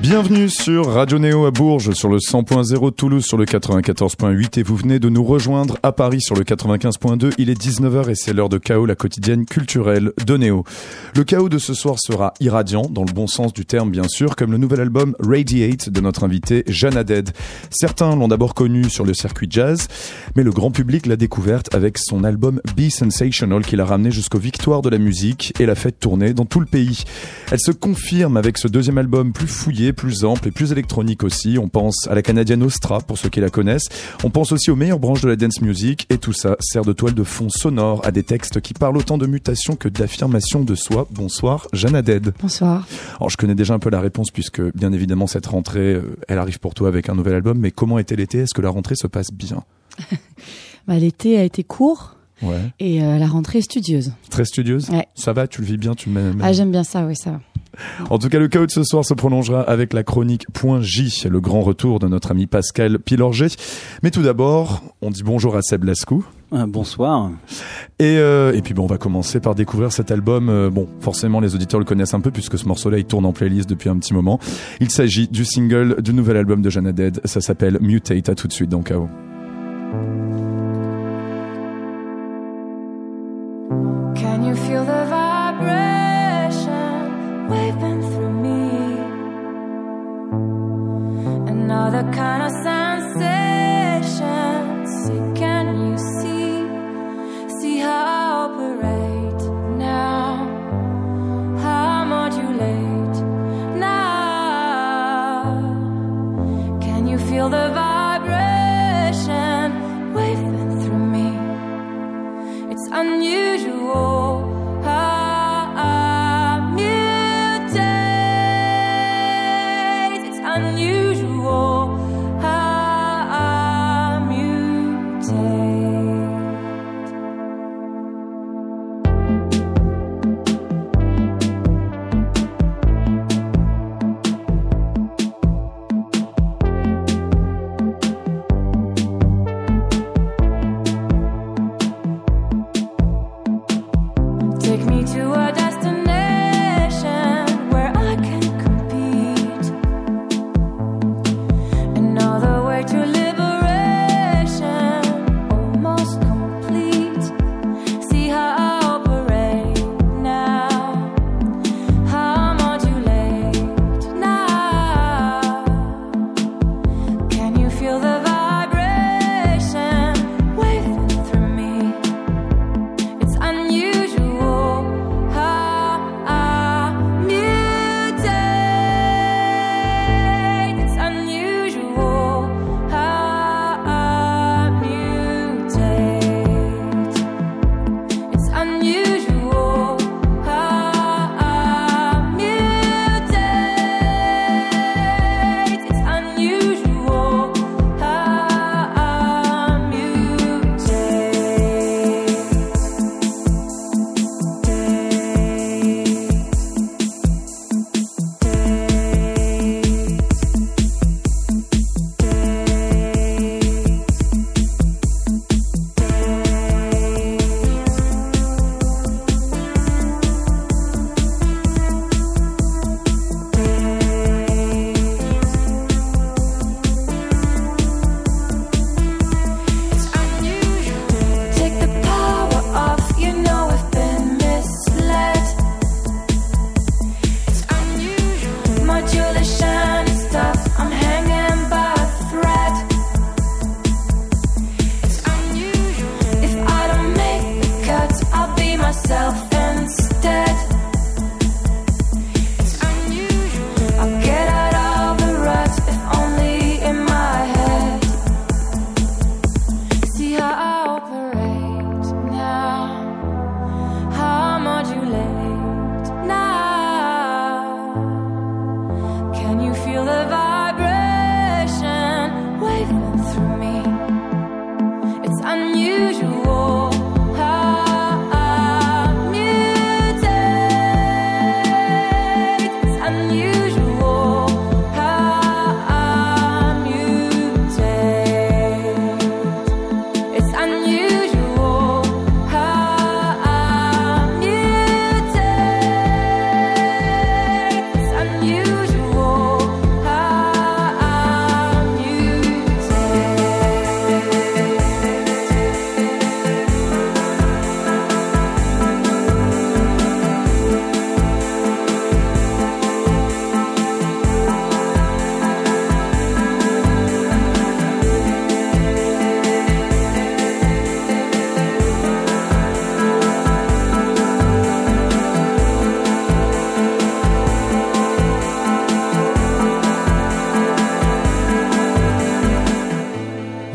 Bienvenue sur Radio Néo à Bourges sur le 100.0 Toulouse sur le 94.8 et vous venez de nous rejoindre à Paris sur le 95.2. Il est 19h et c'est l'heure de chaos, la quotidienne culturelle de Néo. Le chaos de ce soir sera irradiant, dans le bon sens du terme bien sûr, comme le nouvel album Radiate de notre invité Jeanne Dead. Certains l'ont d'abord connu sur le circuit jazz, mais le grand public l'a découverte avec son album Be Sensational qui l'a ramené jusqu'aux victoires de la musique et l'a fait tourner dans tout le pays. Elle se confirme avec ce deuxième album plus fouillé plus ample et plus électronique aussi. On pense à la canadienne Ostra pour ceux qui la connaissent. On pense aussi aux meilleures branches de la dance music et tout ça sert de toile de fond sonore à des textes qui parlent autant de mutation que d'affirmation de soi. Bonsoir, Jeanne Dead. Bonsoir. Alors je connais déjà un peu la réponse puisque bien évidemment cette rentrée, euh, elle arrive pour toi avec un nouvel album. Mais comment était l'été? Est-ce que la rentrée se passe bien? Bah, L'été a été court. Ouais. Et euh, la rentrée est studieuse. Très studieuse? Ouais. Ça va, tu le vis bien, tu m'aimes Ah, j'aime bien ça, oui, ça va. En tout cas, le chaos de ce soir se prolongera avec la chronique Point J, le grand retour de notre ami Pascal Pilorget. Mais tout d'abord, on dit bonjour à Seb Lascou. Euh, bonsoir. Et, euh, et puis bon, on va commencer par découvrir cet album. Euh, bon, forcément, les auditeurs le connaissent un peu puisque ce morceau-là, il tourne en playlist depuis un petit moment. Il s'agit du single du nouvel album de Jeanne Dead. Ça s'appelle Mutate. À tout de suite dans Chaos. the kind of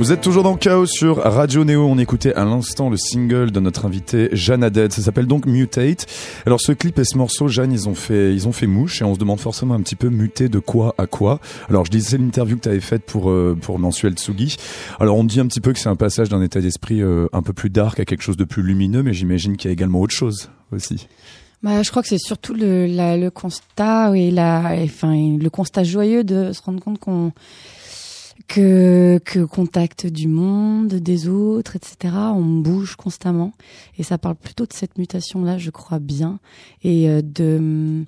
Vous êtes toujours dans Chaos sur Radio Néo. On écoutait à l'instant le single de notre invité Jeanne Haddad. Ça s'appelle donc Mutate. Alors ce clip et ce morceau, Jeanne, ils ont fait, ils ont fait mouche et on se demande forcément un petit peu muter de quoi à quoi. Alors je disais l'interview que tu avais faite pour euh, pour mensuel Tsugi. Alors on dit un petit peu que c'est un passage d'un état d'esprit euh, un peu plus dark à quelque chose de plus lumineux, mais j'imagine qu'il y a également autre chose aussi. Bah, je crois que c'est surtout le, le constat et la, enfin, le constat joyeux de se rendre compte qu'on que que contact du monde, des autres, etc. On bouge constamment et ça parle plutôt de cette mutation là, je crois bien, et euh, de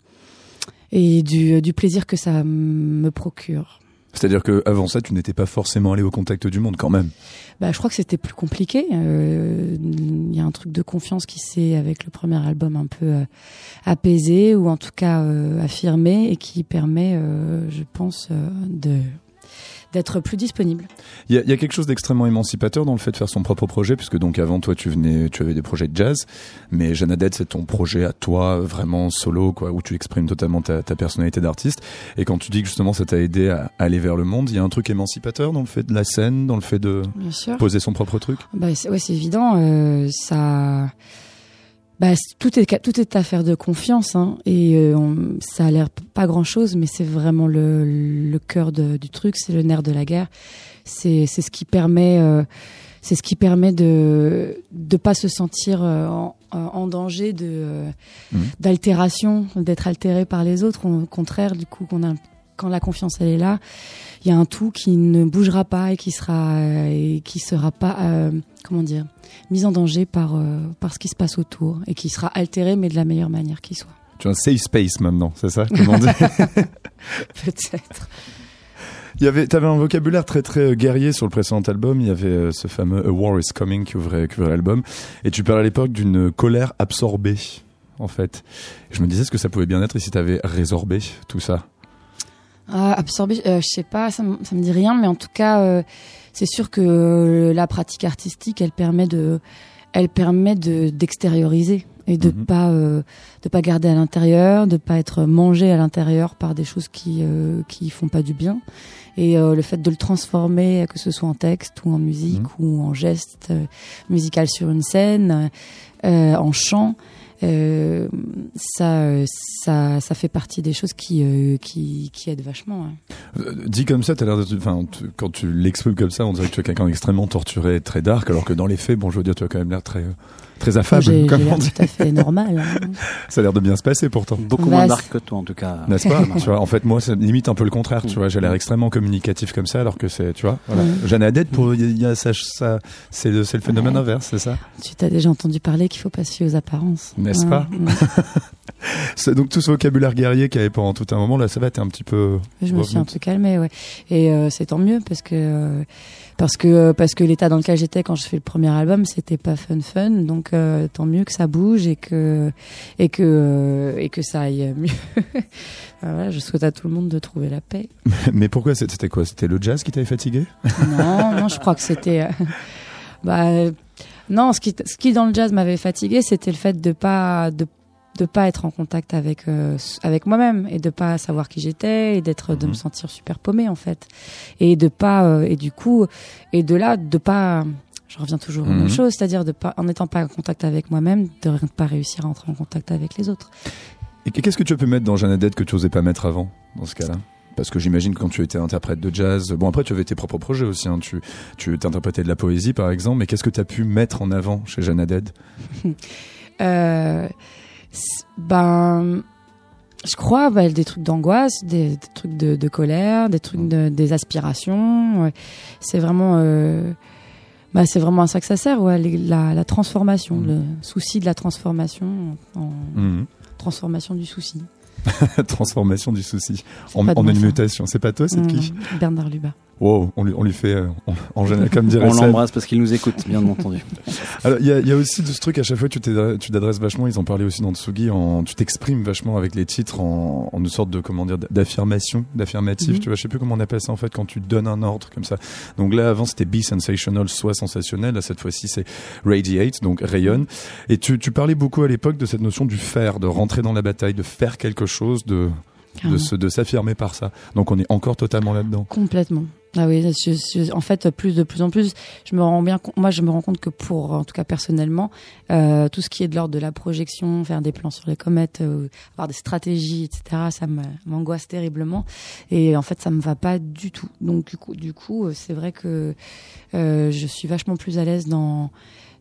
et du, du plaisir que ça me procure. C'est-à-dire que avant ça, tu n'étais pas forcément allé au contact du monde quand même. Bah, je crois que c'était plus compliqué. Euh, Il y a un truc de confiance qui s'est, avec le premier album, un peu euh, apaisé ou en tout cas euh, affirmé et qui permet, euh, je pense, euh, de d'être plus disponible. Il y a, il y a quelque chose d'extrêmement émancipateur dans le fait de faire son propre projet, puisque donc avant toi tu venais, tu avais des projets de jazz, mais Haddad c'est ton projet à toi vraiment solo, quoi, où tu exprimes totalement ta, ta personnalité d'artiste. Et quand tu dis que justement ça t'a aidé à aller vers le monde, il y a un truc émancipateur dans le fait de la scène, dans le fait de poser son propre truc? Bah, c'est- ouais, c'est évident. euh, ça, bah, tout est tout est affaire de confiance, hein, et euh, on- ça a l'air pas grand chose, mais c'est vraiment le, le cœur de- du truc, c'est le nerf de la guerre. C'est c'est ce qui permet, euh, c'est ce qui permet de de pas se sentir euh, en, en danger de euh, Mhm. d'altération, d'être altéré par les autres. Au contraire, du coup, qu'on a quand la confiance elle est là, il y a un tout qui ne bougera pas et qui sera euh, et qui sera pas euh, comment dire mis en danger par euh, par ce qui se passe autour et qui sera altéré mais de la meilleure manière qui soit. Tu as un safe space maintenant, c'est ça Peut-être. Il y avait, t'avais un vocabulaire très très guerrier sur le précédent album. Il y avait euh, ce fameux A War is Coming qui ouvrait, qui ouvrait l'album. Et tu parlais à l'époque d'une colère absorbée, en fait. Je me disais ce que ça pouvait bien être si t'avais résorbé tout ça? Ah, absorber, euh, je sais pas, ça, ça me dit rien, mais en tout cas, euh, c'est sûr que euh, la pratique artistique, elle permet de, elle permet de d'extérioriser et de Mhm. pas euh, de pas garder à l'intérieur, de pas être mangé à l'intérieur par des choses qui euh, qui font pas du bien. Et euh, le fait de le transformer, que ce soit en texte ou en musique Mhm. ou en geste musical sur une scène, euh, en chant. Euh, ça, euh, ça, ça fait partie des choses qui, euh, qui, qui aident vachement. hein. Euh, dit comme ça, t'as l'air de, enfin, quand tu l'exprimes comme ça, on dirait que tu es quelqu'un d'extrêmement torturé, très dark, alors que dans les faits, bon, je veux dire, tu as quand même l'air très, très affable, J'ai j'ai comme on l'air dit. tout à fait normal. hein. Ça a l'air de bien se passer pourtant. Beaucoup Bah, moins dark que toi, en tout cas. N'est-ce pas Tu vois, en fait, moi, c'est limite un peu le contraire. Tu vois, j'ai l'air Mm. extrêmement communicatif comme ça, alors que c'est, tu vois, voilà. Mm. Jeanne Haddad, pour, il y a- ça, ça c'est le, phénomène Ouais. inverse, c'est ça Tu t'as déjà entendu parler qu'il faut pas se fier aux apparences. N'est-ce Ouais, pas mm. C'est donc tout ce vocabulaire guerrier qu'il y avait pendant tout un moment, là, ça va, t'es un petit peu. Je me suis un peu calmée, ouais. Et euh, c'est tant mieux parce que euh, parce que parce que l'état dans lequel j'étais quand je fais le premier album, c'était pas fun fun. Donc euh, tant mieux que ça bouge et que et que euh, et que ça aille mieux. Voilà, je souhaite à tout le monde de trouver la paix. Mais pourquoi c'était quoi? C'était le jazz qui t'avait fatigué? Non, non, je crois que c'était. euh, bah, euh, non, ce qui, ce qui dans le jazz m'avait fatigué, c'était le fait de pas de de pas être en contact avec euh, avec moi-même et de pas savoir qui j'étais et d'être de Mhm. me sentir super paumé en fait et de pas euh, et du coup et de là de pas je reviens toujours aux Mhm. mêmes choses c'est-à-dire de pas en n'étant pas en contact avec moi-même de ne pas réussir à entrer en contact avec les autres Et qu'est-ce que tu as pu mettre dans Jeanne Haddad que tu osais pas mettre avant, dans ce cas-là? Parce que j'imagine que quand tu étais interprète de jazz, bon après tu avais tes propres projets aussi, hein, tu, tu t'interprétais de la poésie par exemple, mais qu'est-ce que tu as pu mettre en avant chez Jeanne Haddad Euh, ben, je crois bah, des trucs d'angoisse, des, des trucs de, de colère, des trucs de, des aspirations. C'est vraiment, euh, bah, c'est vraiment à ça que ça sert, ouais, les- la, la transformation, Mhm. le souci de la transformation en Mhm. transformation du souci. Transformation du souci en, en une mutation. C'est pas toi, c'est qui Mhm. Bernard Lubat. Wow, on lui, on lui fait euh, en, en général comme dirait On l'embrasse parce qu'il nous écoute, bien entendu. Alors, il y a, il y a aussi de ce truc, à chaque fois, tu t'adresses tu t'adresses vachement, ils en parlaient aussi dans Tsugi, en, tu t'exprimes vachement avec les titres en, en une sorte de, comment dire, d'affirmation, d'affirmatif, Mhm. tu vois, je sais plus comment on appelle ça en fait, quand tu donnes un ordre comme ça. Donc là, avant, c'était be sensational, soit sensationnel, là, cette fois-ci, c'est radiate, donc rayonne. Et tu, tu parlais beaucoup à l'époque de cette notion du faire, de rentrer dans la bataille, de faire quelque chose, de, Carrément. se, de s'affirmer par ça. Donc on est encore totalement là-dedans. Complètement. Ah oui, en fait, plus de plus en plus, je me rends bien, moi, je me rends compte que pour, en tout cas personnellement, euh, tout ce qui est de l'ordre de la projection, faire des plans sur les comètes, euh, avoir des stratégies, etc., ça m'angoisse terriblement. Et en fait, ça me va pas du tout. Donc, du coup, du coup, euh, c'est vrai que euh, je suis vachement plus à l'aise dans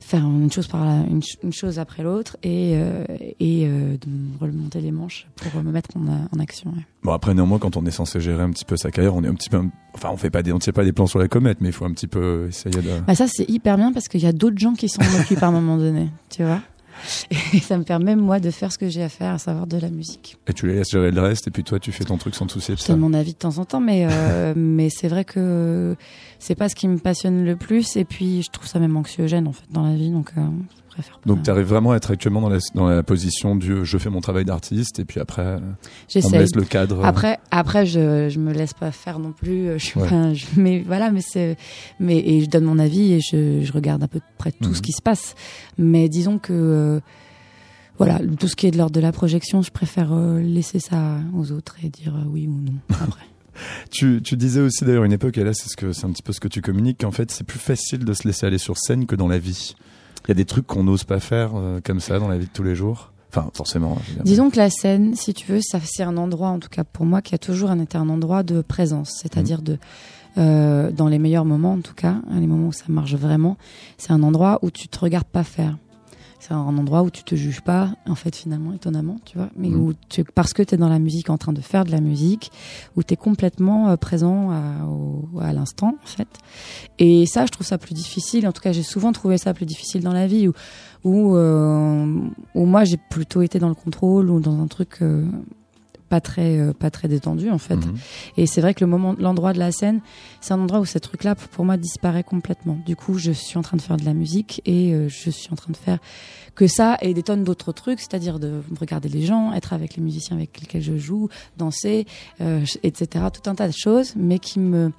faire une chose par la, une, ch- une chose après l'autre et euh, et euh, de me remonter les manches pour me mettre en, en action. ouais. Bon après néanmoins quand on est censé gérer un petit peu sa carrière, on est un petit peu, enfin on fait pas des, on tire pas des plans sur la comète, mais il faut un petit peu essayer de. Bah ça c'est hyper bien parce qu'il y a d'autres gens qui s'en occupent à un moment donné, tu vois. Et ça me permet moi de faire ce que j'ai à faire, à savoir de la musique. Et tu les laisses gérer le reste, et puis toi tu fais ton truc sans te soucier de Je ça. donne mon avis de temps en temps, mais euh, mais c'est vrai que c'est pas ce qui me passionne le plus. Et puis je trouve ça même anxiogène en fait dans la vie, donc euh, je préfère. pas. Donc tu arrives vraiment à être actuellement dans la, dans la position du je fais mon travail d'artiste, et puis après euh, on me laisse le cadre. euh, Après, après, je, je me laisse pas faire non plus. Je suis Ouais. pas, je- mais voilà, mais c'est, mais et je donne mon avis et je, je regarde à peu près tout Mhm. ce qui se passe. Mais disons que, euh, voilà, tout ce qui est de l'ordre de la projection, je préfère euh, laisser ça aux autres et dire euh, oui ou non après. Tu, tu disais aussi d'ailleurs une époque, et là c'est ce un petit peu ce que tu communiques, qu'en fait c'est plus facile de se laisser aller sur scène que dans la vie. Il y a des trucs qu'on n'ose pas faire euh, comme ça dans la vie de tous les jours. Enfin forcément. dire. Disons que la scène, si tu veux, ça c'est un endroit, en tout cas pour moi, qui a toujours été un endroit de présence, c'est-à-dire de euh, dans les meilleurs moments, en tout cas, hein, les moments où ça marche vraiment, c'est un endroit où tu te regardes pas faire. C'est un endroit où tu te juges pas, en fait, finalement, étonnamment, tu vois, mais Mhm. où tu, parce que tu es dans la musique, en train de faire de la musique, où tu es complètement euh, présent à, au- à l'instant, en fait. Et ça, je trouve ça plus difficile. En tout cas, j'ai souvent trouvé ça plus difficile dans la vie, où, où, euh, où moi, j'ai plutôt été dans le contrôle ou dans un truc euh, pas très, euh, pas très détendu, en fait. Mhm. Et c'est vrai que le moment, l'endroit de la scène, c'est un endroit où ce truc-là, pour moi, disparaît complètement. Du coup, je suis en train de faire de la musique et euh, je suis en train de faire que ça et des tonnes d'autres trucs, c'est-à-dire de regarder les gens, être avec les musiciens avec lesquels je joue, danser, euh, etc. Tout un tas de choses, mais qui me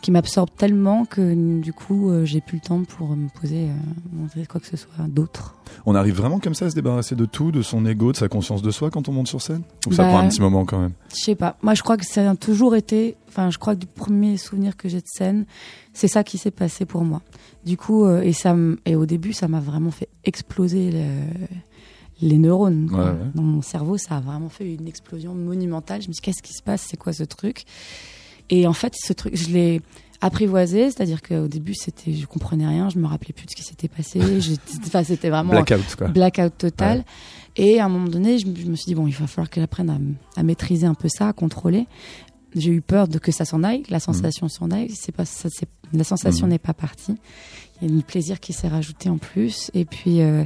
qui m'absorbent tellement que du coup, euh, j'ai plus le temps pour me poser euh, montrer quoi que ce soit d'autre. On arrive vraiment comme ça à se débarrasser de tout, de son ego, de sa conscience de soi quand on monte sur scène? Ou ça Bah, prend un petit moment quand même? Je sais pas. Moi, je crois que ça a toujours été. Enfin, je crois que du premier souvenir que j'ai de scène, c'est ça qui s'est passé pour moi. Du coup, euh, et ça, et au début, ça m'a vraiment fait exploser le- les neurones quoi. Ouais, ouais. dans mon cerveau. Ça a vraiment fait une explosion monumentale. Je me suis dit, qu'est-ce qui se passe? C'est quoi ce truc? Et en fait, ce truc, je l'ai apprivoisé, c'est-à-dire qu'au début, c'était, je comprenais rien, je me rappelais plus de ce qui s'était passé. Enfin, c'était vraiment Blackout quoi. blackout total. Et à un moment donné, je, me- je me suis dit, bon, il va falloir qu'elle apprenne à, maîtriser un peu ça, à contrôler. J'ai eu peur de que ça s'en aille, la sensation s'en aille. C'est pas, ça, c'est, la sensation Mhm. n'est pas partie. Il y a le plaisir qui s'est rajouté en plus. Et puis, euh,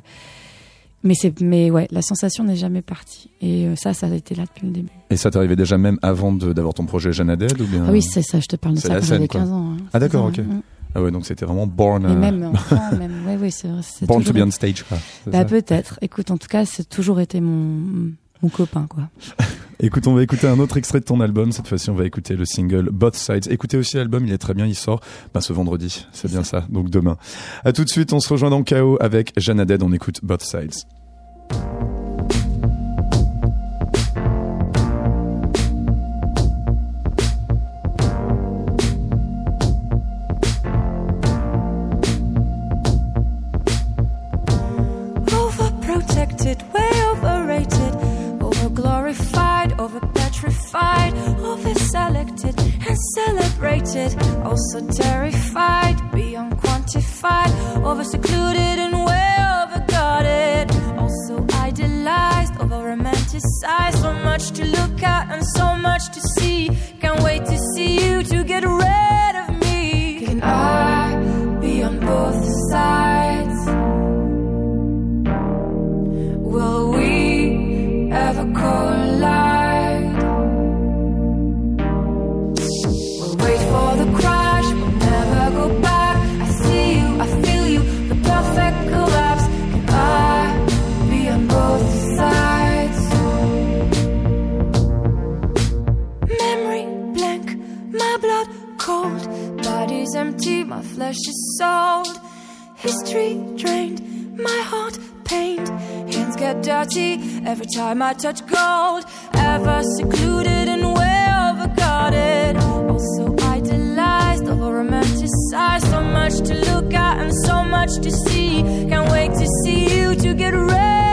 mais c'est, mais ouais, la sensation n'est jamais partie. Et euh, ça, ça a été là depuis le début. Et ça t'arrivait déjà même avant de- d'avoir ton projet Jeanne Adèle ou bien? Ah oui, c'est ça, je te parle de ça quand j'avais quoi. 15 ans. hein. Ah, d'accord, ok. hein. Ah ouais, donc c'était vraiment born, Et euh, même enfant, même, ouais, ouais, c'est c'est born to be on stage quoi. Bah peut-être. Écoute, en tout cas, c'est toujours été mon mon copain, quoi. Écoute, on va écouter un autre extrait de ton album. Cette fois-ci, on va écouter le single Both Sides. Écoutez aussi l'album, il est très bien, il sort bah, ce vendredi. C'est bien ça, donc demain. À tout de suite, on se rejoint dans KO avec Jeanne Aded. On écoute Both Sides. Also terrified, beyond quantified, over secluded History drained, my heart pained. Hands get dirty every time I touch gold. Ever secluded and way overguarded. Also idolized, sides, so much to look at and so much to see. Can't wait to see you to get rid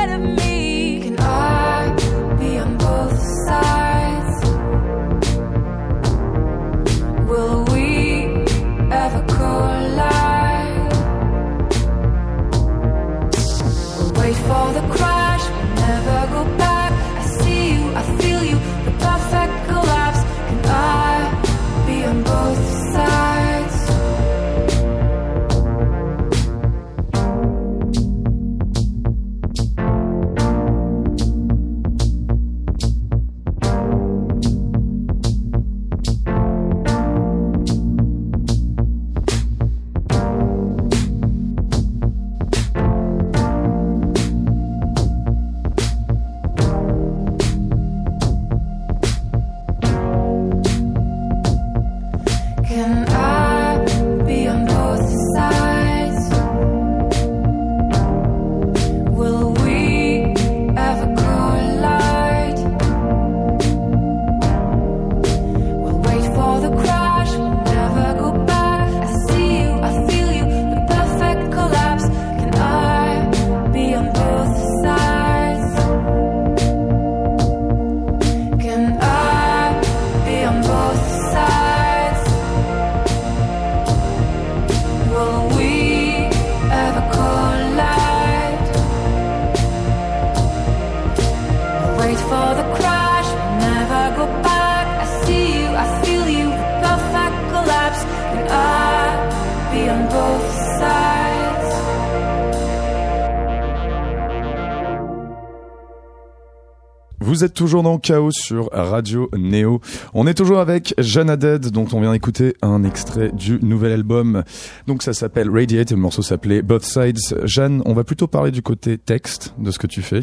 Vous êtes toujours dans Chaos sur Radio Néo. On est toujours avec Jeanne Dead, dont on vient d'écouter un extrait du nouvel album. Donc ça s'appelle Radiate et le morceau s'appelait Both Sides. Jeanne, on va plutôt parler du côté texte de ce que tu fais.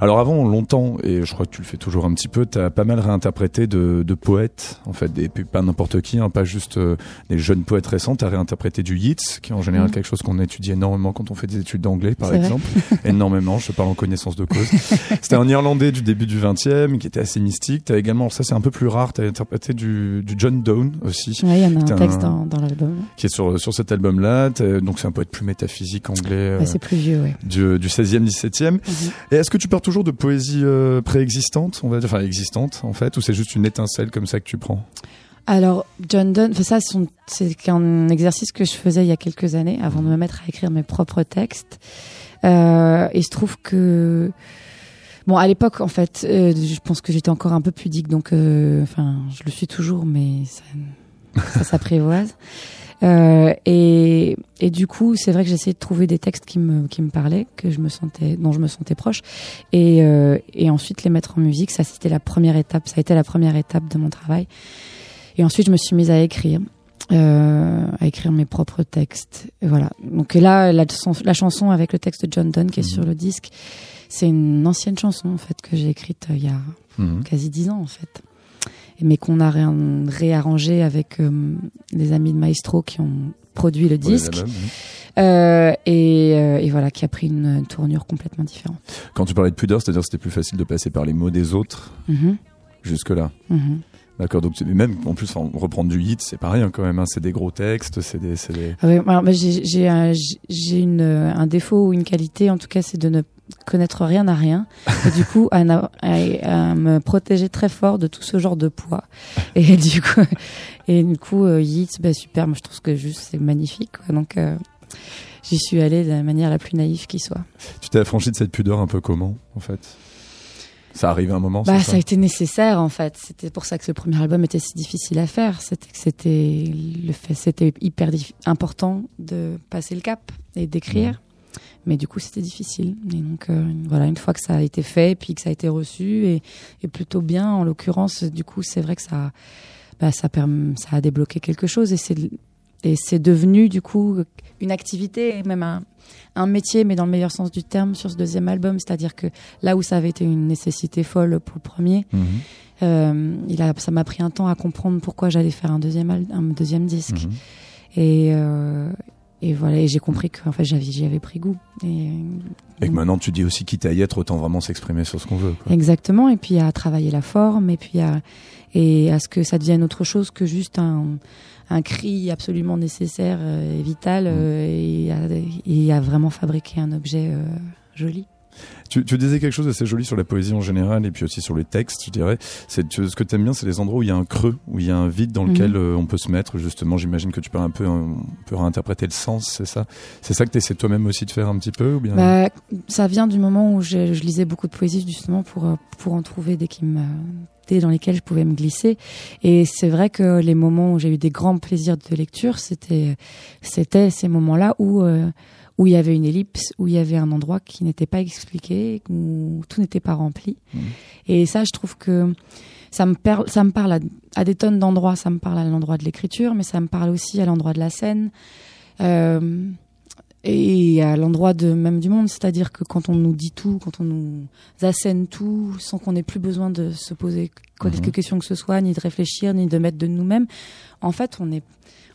Alors avant, longtemps, et je crois que tu le fais toujours un petit peu, t'as pas mal réinterprété de, de poètes, en fait, des, pas n'importe qui, hein, pas juste euh, des jeunes poètes récents. T'as réinterprété du Yeats, qui est en général Mhm. quelque chose qu'on étudie énormément quand on fait des études d'anglais, par exemple. énormément, je parle en connaissance de cause. C'était un Irlandais du début du 20e qui était assez mystique. T'as également, ça c'est un peu plus rare, t'as interprété du, du John Donne aussi, Ouais, il y en a un texte dans, dans l'album. qui est sur, sur cet album-là. Donc c'est un poète plus métaphysique anglais euh, Ouais, c'est plus vieux, ouais. du, du 16e, 17e. Mhm. Et est-ce que tu pars toujours de poésie euh, préexistante, on va dire, enfin existante en fait, ou c'est juste une étincelle comme ça que tu prends? Alors, John Donne, ça, c'est un exercice que je faisais il y a quelques années avant de me mettre à écrire mes propres textes. Euh, et il se trouve que, bon, à l'époque, en fait, euh, je pense que j'étais encore un peu pudique, donc, euh, enfin, je le suis toujours, mais ça, ça s'apprivoise. Euh, et, et du coup, c'est vrai que j'essayais de trouver des textes qui me, qui me parlaient, que je me sentais, dont je me sentais proche, et, euh, et ensuite les mettre en musique. Ça, c'était la première étape. Ça a été la première étape de mon travail. Et ensuite, je me suis mise à écrire, euh, à écrire mes propres textes. Et voilà. Donc là, la, chanson- la chanson avec le texte de John Donne qui est Mhm. sur le disque, c'est une ancienne chanson en fait que j'ai écrite euh, il y a Mhm. quasi dix ans en fait, mais qu'on a ré réarrangé avec euh, les amis de Maestro qui ont produit le disque euh, et, euh, et voilà qui a pris une tournure complètement différente. Quand tu parlais de pudeur, c'est-à-dire que c'était plus facile de passer par les mots des autres Mhm, jusque-là. mhm. D'accord, donc même en plus, enfin, reprendre du hit, c'est pas rien quand même. Hein, c'est des gros textes, c'est des, des... Ah ouais, j'ai un, un défaut ou une qualité, en tout cas, c'est de ne connaître rien à rien. Et du coup, à, na- à- à me protéger très fort de tout ce genre de poids. Et du coup, et du coup, euh, Yeats, bah, super. Moi, je trouve que juste c'est magnifique. Quoi. Donc, euh, j'y suis allée de la manière la plus naïve qui soit. Tu t'es affranchi de cette pudeur un peu comment, en fait? Ça arrive à un moment, Bah, ça a été nécessaire en fait. C'était pour ça que ce premier album était si difficile à faire. C'était que c'était le fait, c'était hyper important de passer le cap et d'écrire. Mais du coup, c'était difficile. Et donc euh, voilà, une fois que ça a été fait, puis que ça a été reçu et, et plutôt bien, en l'occurrence, du coup, c'est vrai que ça, bah, ça, perm- ça a débloqué quelque chose et c'est et c'est devenu du coup une activité même un, un métier, mais dans le meilleur sens du terme, sur ce deuxième album. C'est-à-dire que là où ça avait été une nécessité folle pour le premier, Mhm, euh, il a, ça m'a pris un temps à comprendre pourquoi j'allais faire un deuxième, un deuxième disque. mhm. Et, euh, et voilà, et j'ai compris que en fait j'avais j'y avais pris goût. Et, Et que maintenant, tu dis aussi quitte à y être, autant vraiment s'exprimer sur ce qu'on veut. quoi. Exactement, et puis à travailler la forme, et puis à, et à ce que ça devienne autre chose que juste un, un cri absolument nécessaire euh, et vital, euh, et, à, et à vraiment fabriquer un objet euh, joli. Tu, tu disais quelque chose d'assez joli sur la poésie en général et puis aussi sur les textes, je dirais. C'est ce que tu aimes bien, c'est les endroits où il y a un creux, où il y a un vide dans Mhm. lequel euh, on peut se mettre. Justement, j'imagine que tu peux un peu, euh, on peut réinterpréter le sens, c'est ça? C'est ça que tu essaies toi-même aussi de faire un petit peu, ou bien? Bah, ça vient du moment où je, je lisais beaucoup de poésie justement pour euh, pour en trouver des qui me dans lesquels je pouvais me glisser et c'est vrai que les moments où j'ai eu des grands plaisirs de lecture c'était c'était ces moments-là où euh, où il y avait une ellipse où il y avait un endroit qui n'était pas expliqué où tout n'était pas rempli Mhm. et ça je trouve que ça me, per- ça me parle à, à des tonnes d'endroits. Ça me parle à l'endroit de l'écriture, mais ça me parle aussi à l'endroit de la scène. Euh, et à l'endroit de même du monde, c'est-à-dire que quand on nous dit tout, quand on nous assène tout, sans qu'on ait plus besoin de se poser quelque Mhm. question que ce soit, ni de réfléchir, ni de mettre de nous-mêmes, en fait, on est,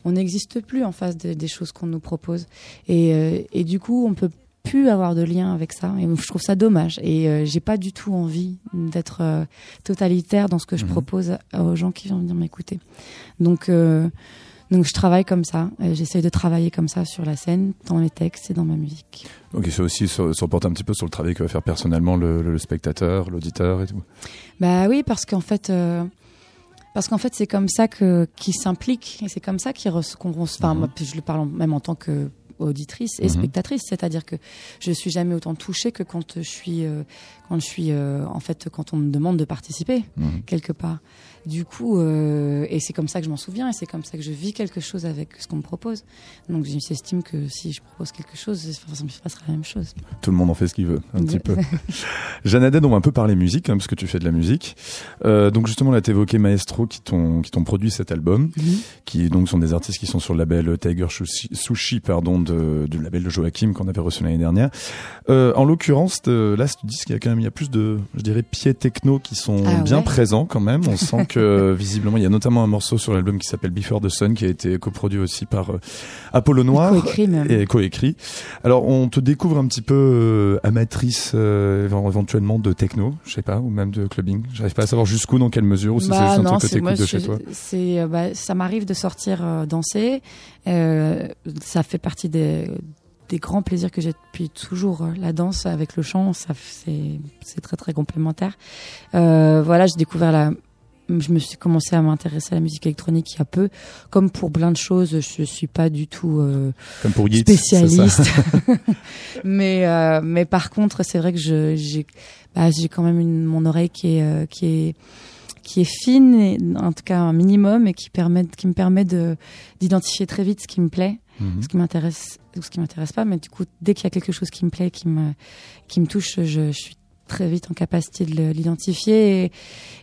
on n'existe plus en face de- des choses qu'on nous propose. Et, euh, et du coup, on peut plus avoir de lien avec ça. Et je trouve ça dommage. Et euh, j'ai pas du tout envie d'être euh, totalitaire dans ce que je Mhm. propose aux gens qui viennent venir m'écouter. Donc, euh, donc je travaille comme ça. J'essaie de travailler comme ça sur la scène, dans mes textes et dans ma musique. Donc c'est aussi se, reporter un petit peu sur le travail que va faire personnellement le, le spectateur, l'auditeur et tout. Bah oui, parce qu'en fait, parce qu'en fait, c'est comme ça que qui s'implique et c'est comme ça qu'il re- qu'on, enfin, moi, je le parle même en tant que auditrice et Mhm. spectatrice, c'est-à-dire que je suis jamais autant touchée que quand je suis, euh, quand je suis, euh, en fait, quand on me demande de participer Mhm. quelque part. Du coup, euh, et c'est comme ça que je m'en souviens et c'est comme ça que je vis quelque chose avec ce qu'on me propose. Donc j'estime que si je propose quelque chose, ça se passera la même chose. Tout le monde en fait ce qu'il veut, un petit peu. Haddad, on va un peu parler musique, hein, parce que tu fais de la musique. Euh, donc justement, là, t'évoquais Maestro qui t'ont qui t'ont produit cet album, Mhm. qui donc sont des artistes qui sont sur le label Tiger Sushi, pardon, de, du label de Joachim qu'on avait reçu l'année dernière. Euh, en l'occurrence, là, ce disque, il y a quand même il y a plus de, je dirais, pieds techno qui sont Ah bien ouais. présents quand même. On sent que visiblement, il y a notamment un morceau sur l'album qui s'appelle Before the Sun, qui a été coproduit aussi par euh, Apollo Noir Coécrit même. et coécrit. Alors on te découvre un petit peu euh, amatrice euh, éventuellement de techno, je sais pas, ou même de clubbing. J'arrive pas à savoir jusqu'où, dans quelle mesure, ou si c'est Bah un truc que t'écoutes de chez toi. C'est, euh, bah, ça m'arrive de sortir euh, danser. Euh, ça fait partie des, des grands plaisirs que j'ai depuis toujours. euh, La danse avec le chant, ça, c'est, c'est très très complémentaire. Euh, voilà, j'ai découvert la. Je me suis commencé à m'intéresser à la musique électronique il y a peu. Comme pour plein de choses, je suis pas du tout euh, Comme pour Yeats, c'est ça. spécialiste. mais euh, mais par contre, c'est vrai que je j'ai bah, j'ai quand même une mon oreille qui est euh, qui est qui est fine et, en tout cas un minimum et qui permet qui me permet de d'identifier très vite ce qui me plaît, Mhm. ce qui m'intéresse ou ce qui m'intéresse pas mais du coup dès qu'il y a quelque chose qui me plaît qui me qui me touche, je, je suis très vite en capacité de l'identifier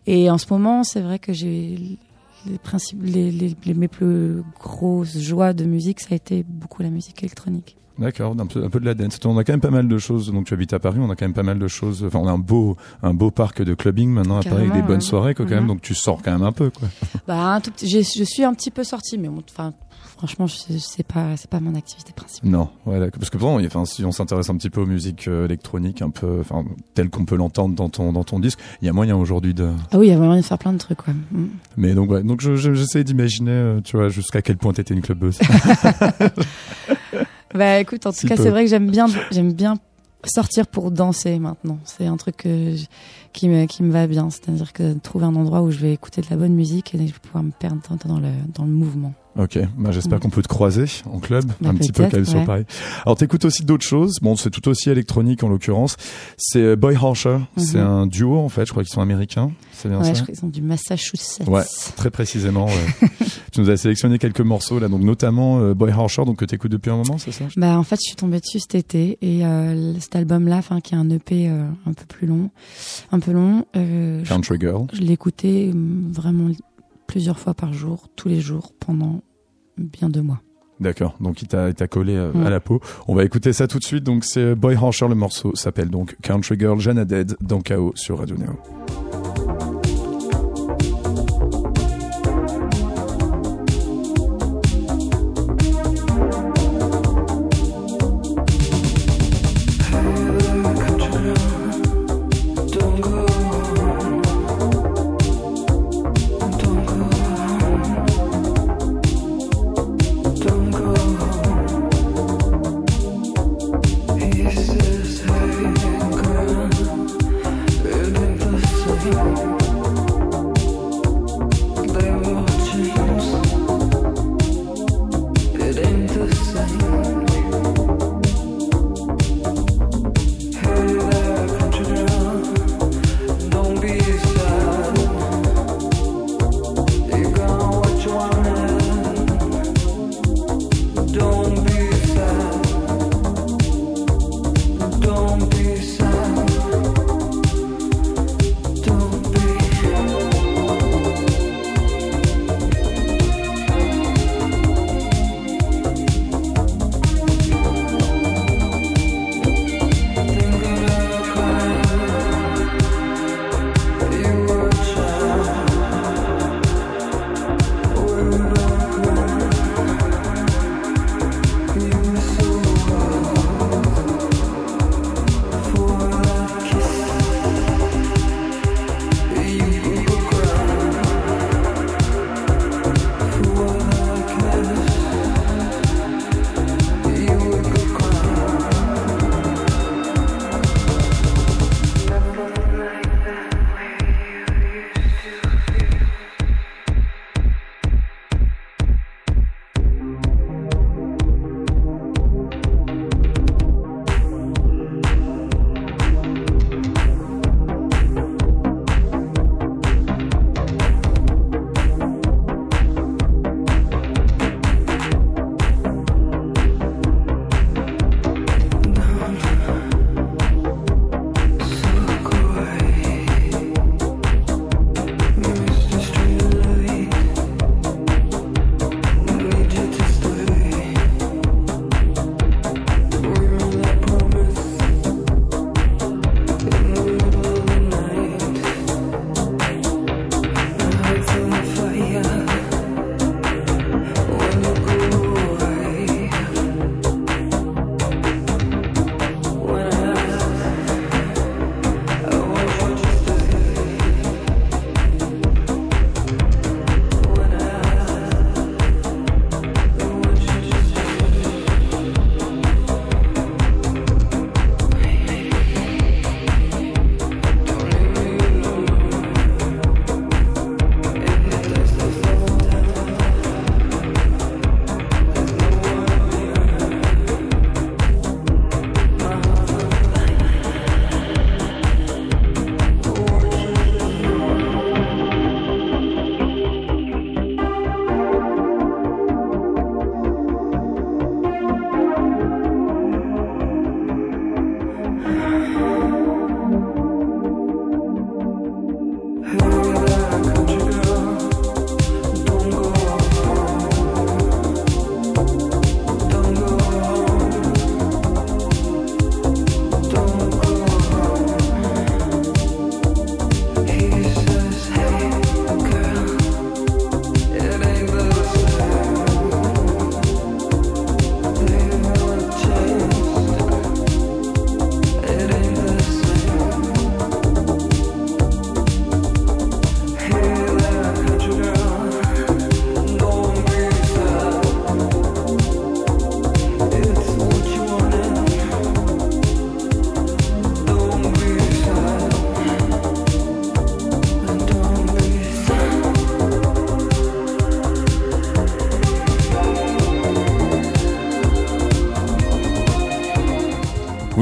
et, et en ce moment, c'est vrai que j'ai les principes les, les, les- mes plus grosses joies de musique, ça a été beaucoup la musique électronique. D'accord, un peu, un peu de la dance. On a quand même pas mal de choses. Donc tu habites à Paris, on a quand même pas mal de choses. Enfin, on a un beau, un beau parc de clubbing maintenant à Paris avec des bonnes ouais. soirées, quoi, quand même. Mhm. Donc tu sors quand même un peu, quoi. Bah, un tout petit, je suis un petit peu sortie, mais bon, enfin, franchement, sais pas, c'est pas mon activité principale. Non, ouais. Parce que enfin, si on s'intéresse un petit peu aux musiques euh, électroniques, un peu, enfin, telles qu'on peut l'entendre dans ton, dans ton disque, il y a moyen aujourd'hui de. Ah oui, il y a vraiment de faire plein de trucs, quoi. Mm. Mais donc, ouais, donc je- je- j'essaie d'imaginer, euh, tu vois, jusqu'à quel point t'étais une clubeuse. Bah, écoute, en tout Si cas, c'est vrai que j'aime bien, j'aime bien sortir pour danser maintenant. C'est un truc que je- qui me, qui me va bien. C'est-à-dire que trouver un endroit où je vais écouter de la bonne musique et je vais pouvoir me perdre dans le, dans le mouvement. Ok, bah, j'espère Mm. qu'on peut te croiser en club, Bah, un petit peu peut-être, comme sur ouais. Paris. Alors t'écoutes aussi d'autres choses, bon c'est tout aussi électronique en l'occurrence, c'est euh, Boy Harsher, c'est Mhm. un duo en fait, je crois qu'ils sont américains, c'est bien Ouais, ça je crois qu'ils sont du Massachusetts. Ouais. Très précisément, ouais. tu nous as sélectionné quelques morceaux là, donc notamment euh, Boy Harsher, donc que t'écoutes depuis un moment, c'est ça Bah en fait, je suis tombée dessus cet été et euh, cet album-là, enfin qui est un EP euh, un peu plus long, un peu long, euh, je, Country Girl. je l'ai écouté hum, vraiment plusieurs fois par jour, tous les jours, pendant bien deux mois. D'accord, donc il t'a collé euh, Mm. à la peau. On va écouter ça tout de suite, donc c'est Boy Harsher, le morceau s'appelle donc Country Girl, Jana Dead dans KO sur Radio Neo.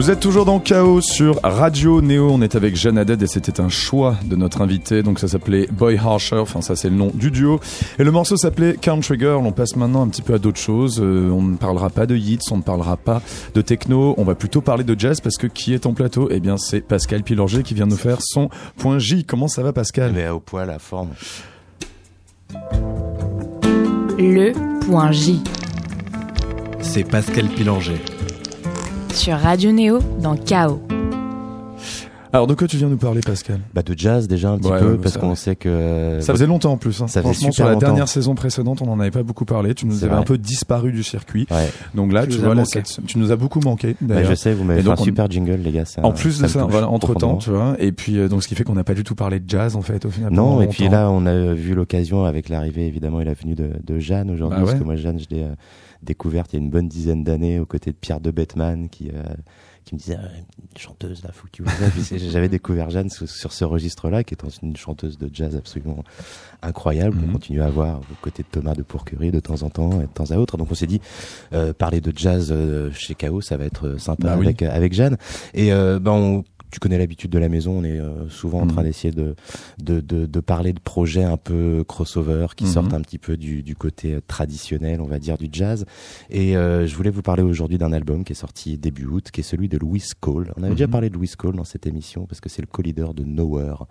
Vous êtes toujours dans Chaos sur Radio Néo. On est avec Jeanne Haddad et c'était un choix de notre invité. Donc ça s'appelait Boy Harsher. Enfin, ça c'est le nom du duo. Et le morceau s'appelait Country Girl. On passe maintenant un petit peu à d'autres choses. Euh, on ne parlera pas de hits, on ne parlera pas de techno. On va plutôt parler de jazz parce que qui est en plateau? Eh bien, c'est Pascal Pilorger qui vient nous faire son point J. Comment ça va, Pascal? Mais au poil, la forme. Le point J C'est Pascal Pilanger. Sur Radio Néo dans Chaos. Alors, de quoi tu viens nous parler, Pascal? Bah de jazz déjà un petit Ouais, peu ouais, parce ça qu'on sait que euh, Ça faisait longtemps en plus. Hein. Ça faisait Franchement, super sur la longtemps. dernière saison précédente, on n'en avait pas beaucoup parlé. Tu nous avais un peu disparu du circuit. Ouais. Donc là, Tu vois, là, tu nous as beaucoup manqué. Bah, je sais, vous m'avez Et fait un on- super jingle les gars. En plus de me ça, voilà, entre temps, tu vois. Et puis, euh, donc, ce qui fait qu'on n'a pas du tout parlé de jazz, en fait, au final. Non, et puis là, on a vu l'occasion avec l'arrivée évidemment et la venue de, de Jeanne aujourd'hui, Bah parce que moi Jeanne, je l'ai euh, découverte il y a une bonne dizaine d'années aux côtés de Pierre de Bettman qui euh, qui me disait Ah, une chanteuse là, faut que tu vois. J'avais découvert Jeanne sur, sur ce registre-là, qui est une chanteuse de jazz absolument incroyable. Mhm. On continue à voir aux côtés de Thomas de Pourquerie de temps en temps et de temps à autre. Donc on s'est dit euh, parler de jazz euh, chez Chaos, ça va être euh, sympa Bah oui. avec avec Jeanne. Et euh, ben on tu connais l'habitude de la maison, on est euh, souvent en Mhm. train d'essayer de, de, de, de parler de projets un peu crossover qui Mhm. sortent un petit peu du, du côté euh, traditionnel, on va dire, du jazz. Et euh, je voulais vous parler aujourd'hui d'un album qui est sorti début août, qui est celui de Louis Cole. On avait déjà Mhm. parlé de Louis Cole dans cette émission parce que c'est le co-leader de Nowhere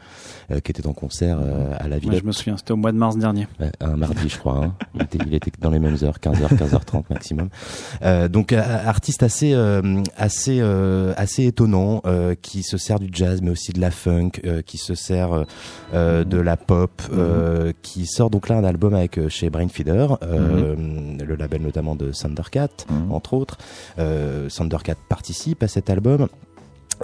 euh, qui était en concert à la Ouais, Villette je me souviens, c'était au mois de mars dernier. Un mardi, je crois. Hein. Il, était, il était dans les mêmes heures, 15h, 15h30 maximum. Donc, artiste assez, assez, assez étonnant, qui se sert du jazz, mais aussi de la funk, euh, qui se sert euh, euh, de la pop, euh, qui sort donc là un album avec chez Brainfeeder, euh, le label notamment de Thundercat, Mhm. entre autres. Thundercat participe à cet album.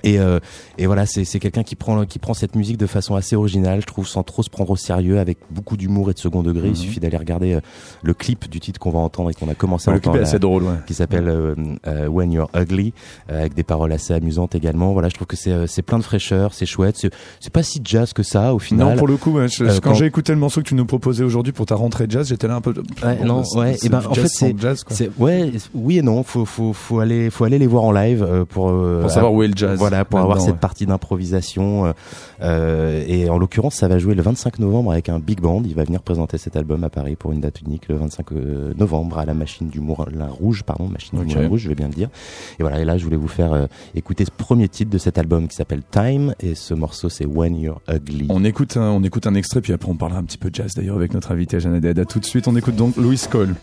Et, euh, et voilà, c'est quelqu'un qui prend qui prend cette musique de façon assez originale, je trouve, sans trop se prendre au sérieux, avec beaucoup d'humour et de second degré. Mhm. Il suffit d'aller regarder euh, le clip du titre qu'on va entendre et qu'on a commencé à Le clip entendre, est là, assez drôle, ouais. qui s'appelle euh, euh, When You're Ugly, euh, avec des paroles assez amusantes également. Voilà, je trouve que c'est euh, plein de fraîcheur, c'est chouette. C'est pas si jazz que ça au final. Non, pour le coup, ouais, je- quand, quand- j'ai écouté le morceau que tu nous proposais aujourd'hui pour ta rentrée jazz, j'étais là un peu. Ouais, Bon, non, c'est- ouais, et ben, du en fait, c'est- jazz, quoi. Ouais, oui et non. Faut faut faut aller faut aller les voir en live euh, pour Pour savoir où est le jazz. Voilà, pour avoir cette ouais. partie d'improvisation. euh, euh, et en l'occurrence, ça va jouer le 25 novembre avec un big band. Il va venir présenter cet album à Paris pour une date unique le 25 euh, novembre à la machine du Moulin Rouge, pardon, machine du Moulin Rouge, je vais bien le dire. Et voilà, et là, je voulais vous faire euh, écouter ce premier titre de cet album qui s'appelle Time. Et ce morceau, c'est When You're Ugly. On écoute, un, on écoute un extrait, puis après on parlera un petit peu de jazz d'ailleurs avec notre invité Jeanne. À tout de suite, on écoute donc Louis Cole.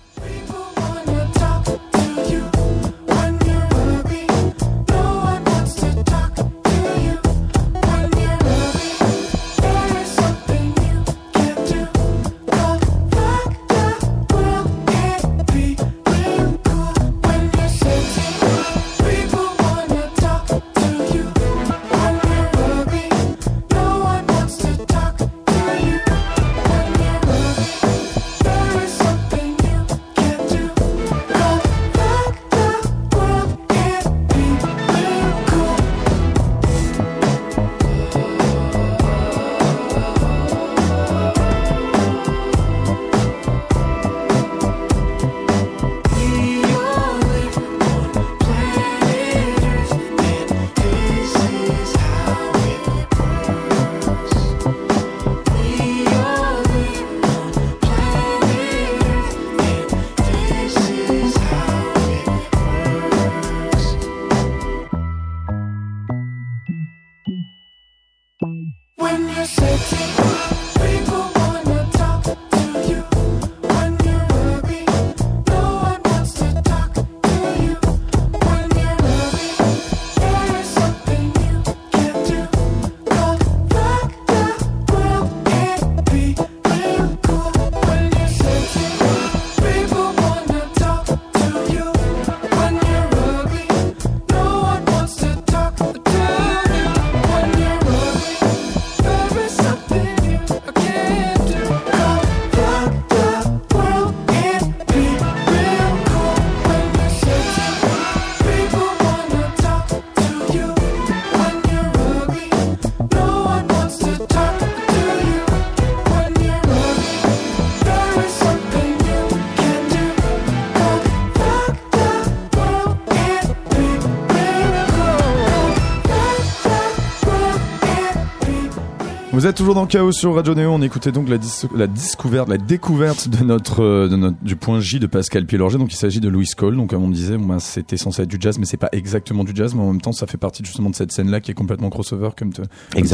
Vous êtes toujours dans Chaos sur Radio Néo. On écoutait donc la, dis- la découverte, la découverte de notre, euh, de notre du point J de Pascal Pielorget. Donc il s'agit de Louis Cole. Donc comme on disait, bon, c'était censé être du jazz, mais c'est pas exactement du jazz. Mais en même temps, ça fait partie justement de cette scène-là qui est complètement crossover, comme tu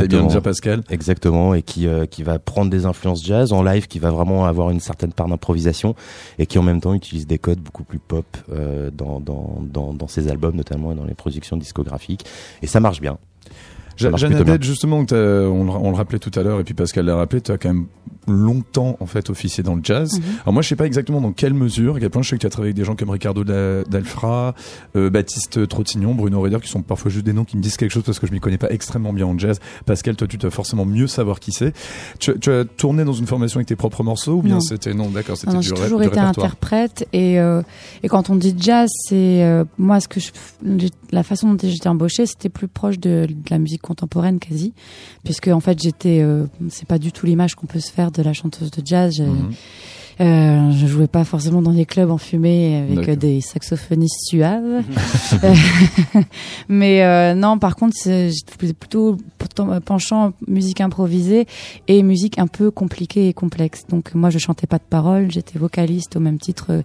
bien dire Pascal. Exactement, et qui euh, qui va prendre des influences jazz en live, qui va vraiment avoir une certaine part d'improvisation, et qui en même temps utilise des codes beaucoup plus pop euh, dans, dans dans dans ses albums, notamment et dans les productions discographiques, et ça marche bien. Marche Jeanne justement, t'as- on, le- on le rappelait tout à l'heure, et puis Pascal l'a rappelé, tu as quand même longtemps en fait officié dans le jazz. Mhm. Alors moi, je sais pas exactement dans quelle mesure. À quel point je sais que tu as travaillé avec des gens comme Ricardo Da- Dalfra, euh, Baptiste Trottignon, Bruno Reder, qui sont parfois juste des noms qui me disent quelque chose parce que je m'y connais pas extrêmement bien en jazz. Pascal, toi, tu dois forcément mieux savoir qui c'est. Tu, tu as tourné dans une formation avec tes propres morceaux ou bien c'était non, d'accord, c'était du, j'ai toujours du été répertoire? interprète et euh, et quand on dit jazz, c'est euh, moi ce que je la façon dont j'étais embauchée, c'était plus proche de, de la musique contemporaine quasi, puisque en fait j'étais euh, c'est pas du tout l'image qu'on peut se faire de la chanteuse de jazz. Euh, je jouais pas forcément dans des clubs enfumés avec euh, des saxophonistes suaves. Mais euh, non, par contre, c'est- j'étais plutôt penchant musique improvisée et musique un peu compliquée et complexe. Donc moi, je chantais pas de paroles, j'étais vocaliste au même titre euh,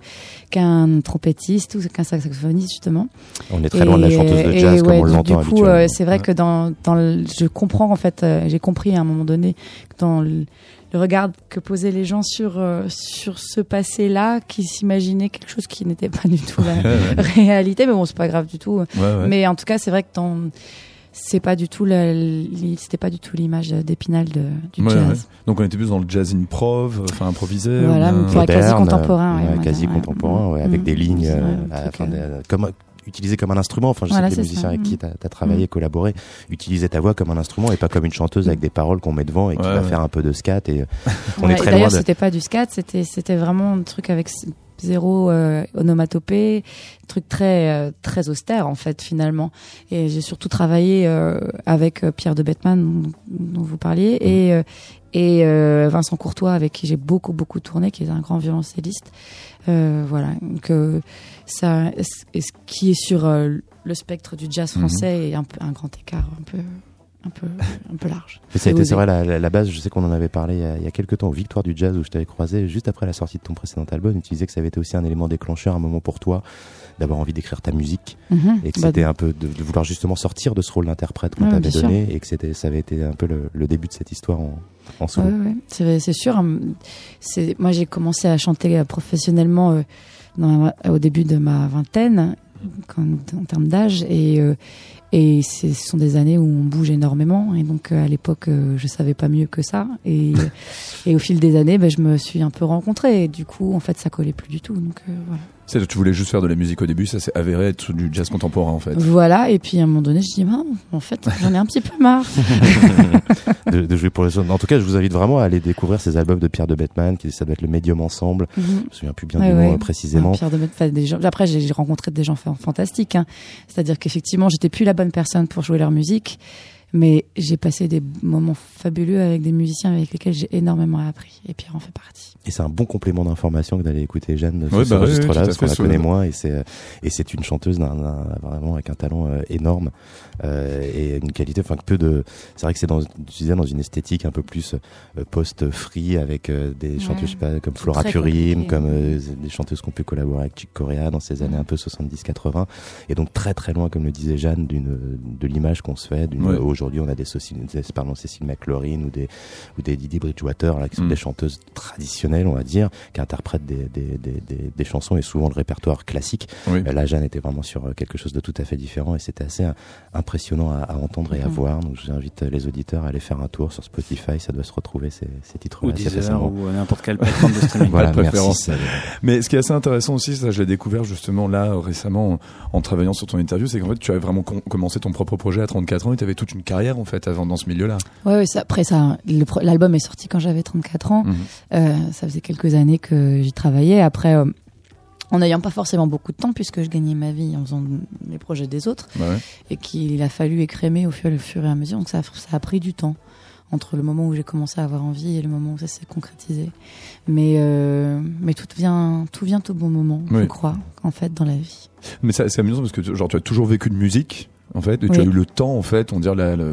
qu'un trompettiste ou qu'un saxophoniste justement. On est très loin de la chanteuse de jazz comme ouais, on du- l'entend Du coup, euh, c'est vrai que dans, dans le- je comprends en fait, euh, j'ai compris à un moment donné que dans le, le regard que posaient les gens sur euh, sur ce passé-là, qui s'imaginaient quelque chose qui n'était pas du tout la Ouais, ouais. réalité. Mais bon, c'est pas grave du tout. Ouais, ouais. Mais en tout cas, c'est vrai que dans c'est pas du tout c'était pas du tout l'image d'Épinal de, du Ouais, jazz. ouais. Donc on était plus dans le jazz improv, enfin improvisé. Voilà, mais quasi contemporain, ouais, ouais, moderne, quasi contemporain, ouais, avec Mm. des lignes, euh, euh, comme utilisé comme un instrument. Enfin, je Voilà, sais que les c'est musiciens ça. avec qui Mm. tu as, travaillé, collaboré, utilisaient ta voix comme un instrument et pas comme une chanteuse avec des paroles qu'on met devant et qui Ouais, va ouais. faire un peu de scat. Et euh, on Ouais, est très et loin D'ailleurs, de. c'était pas du scat, c'était c'était vraiment un truc avec zéro euh, onomatopée, truc très euh, très austère en fait finalement. Et j'ai surtout travaillé euh, avec Pierre de Bettman dont, dont vous parliez et euh, et euh, Vincent Courtois avec qui j'ai beaucoup beaucoup tourné, qui est un grand violoncelliste. Euh, voilà, donc euh, ça, et ce qui est sur euh, le spectre du jazz français est un peu un grand écart, un peu un peu un peu large. Mais ça a été, c'est vrai, la, la- la base, je sais qu'on en avait parlé il y, a, il y a quelques temps aux Victoires du Jazz où je t'avais croisé juste après la sortie de ton précédent album. Tu disais que ça avait été aussi un élément déclencheur, un moment pour toi, d'avoir envie d'écrire ta musique Mhm. et que Bah, c'était un peu de, de vouloir justement sortir de ce rôle d'interprète qu'on Ouais, t'avait bien donné et que c'était, ça avait été un peu le, le début de cette histoire en, en solo. Ouais, ouais, c'est sûr. C'est moi j'ai commencé à chanter euh, professionnellement euh, dans au début de ma vingtaine, en termes d'âge, et euh, et ce sont des années où on bouge énormément. Et donc à l'époque, je savais pas mieux que ça. Et et au fil des années, ben, je me suis un peu rencontrée. Et du coup, en fait, ça collait plus du tout. Donc euh, voilà. C'est que tu voulais juste faire de la musique au début, ça s'est avéré être du jazz contemporain en fait. Voilà. Et puis à un moment donné, je dis, ah, en fait, j'en ai un petit peu marre. de, de jouer pour les autres. En tout cas, je vous invite vraiment à aller découvrir ces albums de Pierre de Bettman, qui ça doit être le médium ensemble. Mhm. Je me souviens plus bien Ouais, du nom ouais. euh, précisément. Ah, Pierre de Metz, enfin, des gens- Après, j'ai rencontré des gens fa- fantastiques. hein. C'est-à-dire qu'effectivement, j'étais plus la bonne personne pour jouer leur musique, mais j'ai passé des moments fabuleux avec des musiciens avec lesquels j'ai énormément appris. Et Pierre en fait partie. Et c'est un bon complément d'information que d'aller écouter Jeanne de Ouais, ce bah oui, registre-là, oui, tout à parce qu'on la connaît moins et c'est euh, et c'est une chanteuse d'un, d'un- vraiment avec un talent euh, énorme euh, et une qualité, enfin que peu de. C'est vrai que c'est dans, tu disais, dans une esthétique un peu plus euh, post-free avec euh, des Ouais. chanteuses, je sais pas, comme Flora Purim, comme euh, des chanteuses qu'on peut collaborer avec Chick Corea dans ces années un peu 70-80 et donc très très loin, comme le disait Jeanne, d'une de l'image qu'on se fait. d'une- Ouais. Aujourd'hui, on a des, Cécile- des pardon, Cécile McLaurin ou des ou des Didi Bridgewater là, qui sont Mm. des chanteuses traditionnelles, on va dire, qui interprètent des, des, des, des, des chansons et souvent le répertoire classique. Oui. Euh, Là, Jeanne était vraiment sur euh, quelque chose de tout à fait différent et c'était assez euh, impressionnant à, à entendre et à Mhm. voir. Donc, j'invite les auditeurs à aller faire un tour sur Spotify. Ça doit se retrouver ces, ces titres Ou ou n'importe quelle plateforme de streaming. Voilà, de préférence. Mais ce qui est assez intéressant aussi, ça je l'ai découvert justement là récemment en, en travaillant sur ton interview, c'est qu'en fait tu avais vraiment com- commencé ton propre projet à 34 ans et tu avais toute une carrière en fait avant dans ce milieu-là. Ouais, ouais, ça, après ça, l'album est sorti quand j'avais 34 ans. Mhm. Euh, ça faisait quelques années que j'y travaillais. Après, euh, en n'ayant pas forcément beaucoup de temps, puisque je gagnais ma vie en faisant les projets des autres, Bah ouais. et qu'il a fallu écrémer au fur, au fur et à mesure. Donc ça, a- ça a pris du temps entre le moment où j'ai commencé à avoir envie et le moment où ça s'est concrétisé. Mais euh, mais tout vient tout vient au bon moment, je crois, en fait, dans la vie. Mais c'est amusant parce que genre tu as toujours vécu de musique en fait et tu Oui. as eu le temps en fait, on dirait la, la-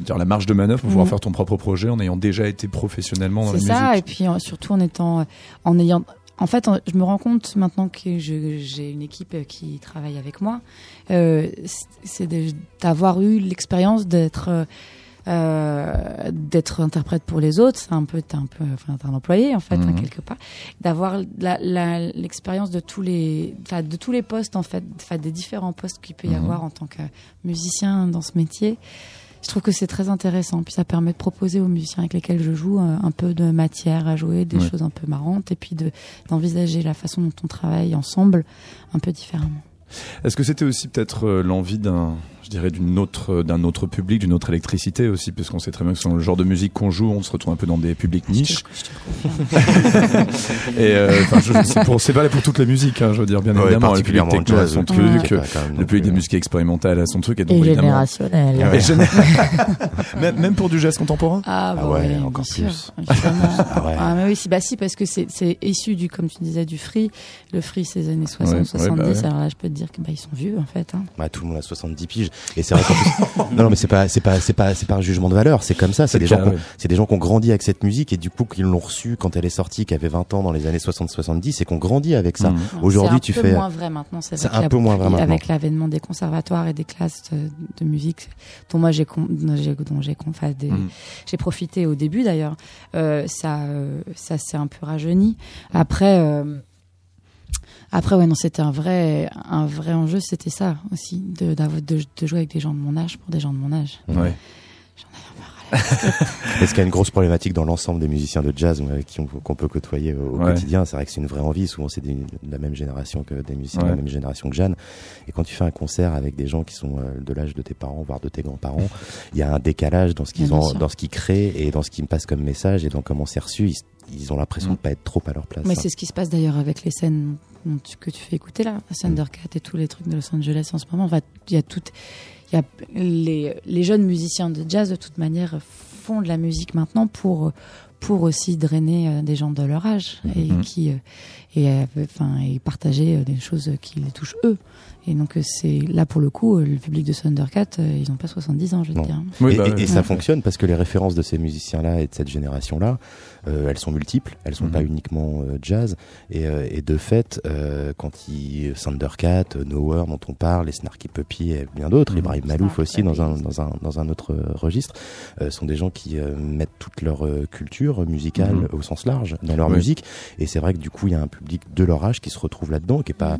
dire, la marge de manœuvre pour pouvoir Mhm. faire ton propre projet en ayant déjà été professionnellement dans la C'est musique. ça, et puis surtout en étant, euh, en ayant, en fait, je me rends compte maintenant que j'ai une équipe euh, qui travaille avec moi, euh, c'est- c'est d'avoir eu l'expérience d'être d'être interprète pour les autres, c'est un peu, t'es un peu, enfin, t'es un employé en fait, hein, Mhm. quelque part, d'avoir l'expérience de tous les, de tous les postes en fait, des différents postes qu'il peut y Mhm. avoir en tant que musicien dans ce métier. Je trouve que c'est très intéressant. Puis ça permet de proposer aux musiciens avec lesquels je joue euh, un peu de matière à jouer, des Ouais. choses un peu marrantes, et puis de d'envisager la façon dont on travaille ensemble un peu différemment. Est-ce que c'était aussi peut-être euh, l'envie d'un, je dirais, d'une autre, euh, d'un autre public, d'une autre électricité aussi, parce qu'on sait très bien que selon le genre de musique qu'on joue, on se retrouve un peu dans des publics niches. Et euh, enfin, je- c'est pour, c'est valable pour toute la musique, hein, je veux dire, bien Ouais, évidemment. Le public particulièrement techno a son truc, Ouais. Le public plus, des musiques expérimentales a son truc, et donc Et évidemment. générationnel. Ouais. Et géné- même, même pour du jazz contemporain? Ah, bah Ah ouais, encore bien plus. sûr, évidemment. Ah ouais. Ah, mais oui, si, bah si, parce que c'est, c'est issu du, comme tu disais, du free. Le free, c'est les années 60, Ouais, ouais, 70. bah ouais. Alors là, je peux te dire que, bah, ils sont vieux, en fait, hein. Bah, tout le monde a 70 piges et c'est vrai qu'en plus non non mais c'est pas c'est pas c'est pas c'est pas un jugement de valeur c'est comme ça c'est des gens qui ont- c'est des gens qui ont grandi avec cette musique et du coup qu'ils l'ont reçue quand elle est sortie qui avait 20 ans dans les années 60 70 et qu'on grandit avec ça Mhm. Aujourd'hui, tu c'est un fais- peu moins vrai maintenant. C'est C'est vrai un peu moins vrai maintenant. Avec l'avènement des conservatoires et des classes de, de musique dont moi j'ai dont j'ai dont j'ai com- enfin, des- Mhm. j'ai profité au début d'ailleurs. Euh, ça euh, ça s'est un peu rajeuni. Après. euh, après, ouais, non, c'était un vrai, un vrai enjeu, c'était ça aussi, de, de, de jouer avec des gens de mon âge pour des gens de mon âge. Est-ce qu'il y a une grosse problématique dans l'ensemble des musiciens de jazz euh, qu'on peut côtoyer au, au Ouais. quotidien C'est vrai que c'est une vraie envie. Souvent, c'est de la même génération que des musiciens de la même génération que Jeanne. Et quand tu fais un concert avec des gens qui sont euh, de l'âge de tes parents, voire de tes grands-parents, il y a un décalage dans ce qu'ils ont, dans ce qu'ils créent et dans ce qu'ils me passent comme message et dans comment c'est reçu. Ils, ils ont l'impression Mm. de pas être trop à leur place. Mais hein. c'est ce qui se passe d'ailleurs avec les scènes que tu fais écouter là, Thundercat et tous les trucs de Los Angeles en ce moment. Enfin, Il y a tout, il y a les, les jeunes musiciens de jazz de toute manière font de la musique maintenant pour pour aussi drainer euh, des gens de leur âge et Mhm. qui euh, et enfin et partager euh, des choses qui les touchent eux. Et donc euh, c'est là pour le coup euh, le public de Thundercat, ils n'ont pas 70 ans, je veux dire. Oui, et, bah, et- ouais. ça fonctionne parce que les références de ces musiciens-là et de cette génération-là, euh, elles sont multiples, elles sont Mhm. pas uniquement euh, jazz. Et, euh, et de fait, euh, quand ils Thundercat, Nowhere dont on parle, les Snarky Puppy et bien d'autres, Mhm. Ibrahim Malouf aussi dans un, dans un dans un autre registre, euh, sont des gens qui euh, mettent toute leur euh, culture musicale Mhm. au sens large dans leur Oui. musique. Et c'est vrai que du coup, il y a un public de leur âge qui se retrouve là-dedans, qui est pas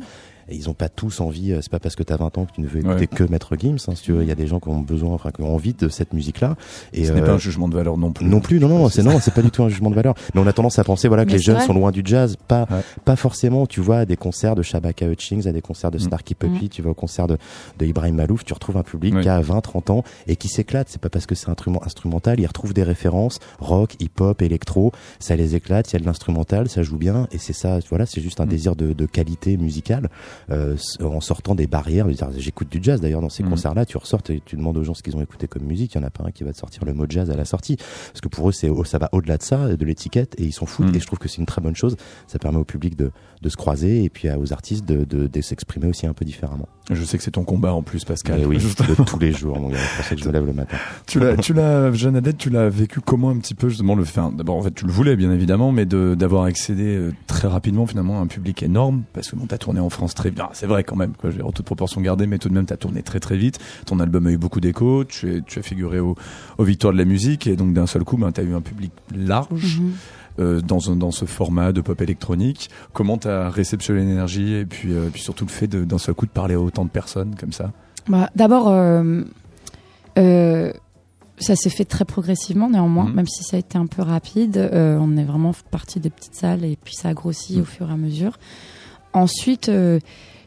et ils ont pas tous envie, euh, c'est pas parce que tu as 20 ans que tu ne veux écouter Ouais. que Maître Gims, hein, si tu veux, il y a des gens qui ont besoin, enfin, qui ont envie de cette musique-là. Et Ce n'est euh, pas un jugement de valeur non plus. non plus, non, non, c'est non, c'est pas du tout un jugement de valeur. Mais on a tendance à penser, voilà, que Mais les jeunes vrai. sont loin du jazz, pas, Ouais. pas forcément. Tu vois, à des concerts de Shabaka Hutchings, à des concerts de Mm. Snarky Puppy, tu vas au concert de, de Ibrahim Malouf, tu retrouves un public qui a 20, 30 ans et qui s'éclate. C'est pas parce que c'est un instrument instrumental, ils retrouvent des références rock, hip-hop, électro, ça les éclate. Il y a de l'instrumental, ça joue bien, et c'est ça. Voilà, c'est juste un Mm. désir de, de qualité musicale euh, en sortant des barrières. J'écoute du jazz d'ailleurs dans ces Mm. concerts-là. Tu ressors et tu demandes aux gens ce qu'ils ont écouté comme musique. Il y en a pas un qui va te sortir le mot jazz à la sortie, parce que pour eux, c'est ça va au-delà de ça, de l'étiquette, et ils s'en foutent. Mm. Et je trouve que c'est une très bonne chose. Ça permet au public de, de se croiser et puis aux artistes de, de, de s'exprimer aussi un peu différemment. Je sais que c'est ton combat en plus, Pascal. Mais oui, Juste- de tous les jours, mon gars. C'est pour ça que je me lève le matin. Tu l'as, tu l'as, Jeanne Adette, tu l'as vécu comment un petit peu justement le fait. D'abord, en fait, tu le voulais bien évidemment, mais de d'avoir accédé euh, très rapidement finalement à un public énorme, parce que bon, t'as tourné en France très bien. C'est vrai quand même, quoi. Dire, en toute proportion gardée, mais tout de même, t'as tourné très très vite. Ton album a eu beaucoup d'écho. Tu, es, tu as figuré au, aux Victoires de la musique, et donc d'un seul coup, ben, t'as eu un public large. Mhm. Euh, dans, un- dans ce format de pop électronique. Comment tu as réceptionné l'énergie et puis, euh, puis surtout le fait d'un seul coup de parler à autant de personnes comme ça? Bah, D'abord, euh, ça s'est fait très progressivement néanmoins, Mhm. même si ça a été un peu rapide. On est vraiment parti des petites salles et puis ça a grossi Mhm. au fur et à mesure. Ensuite,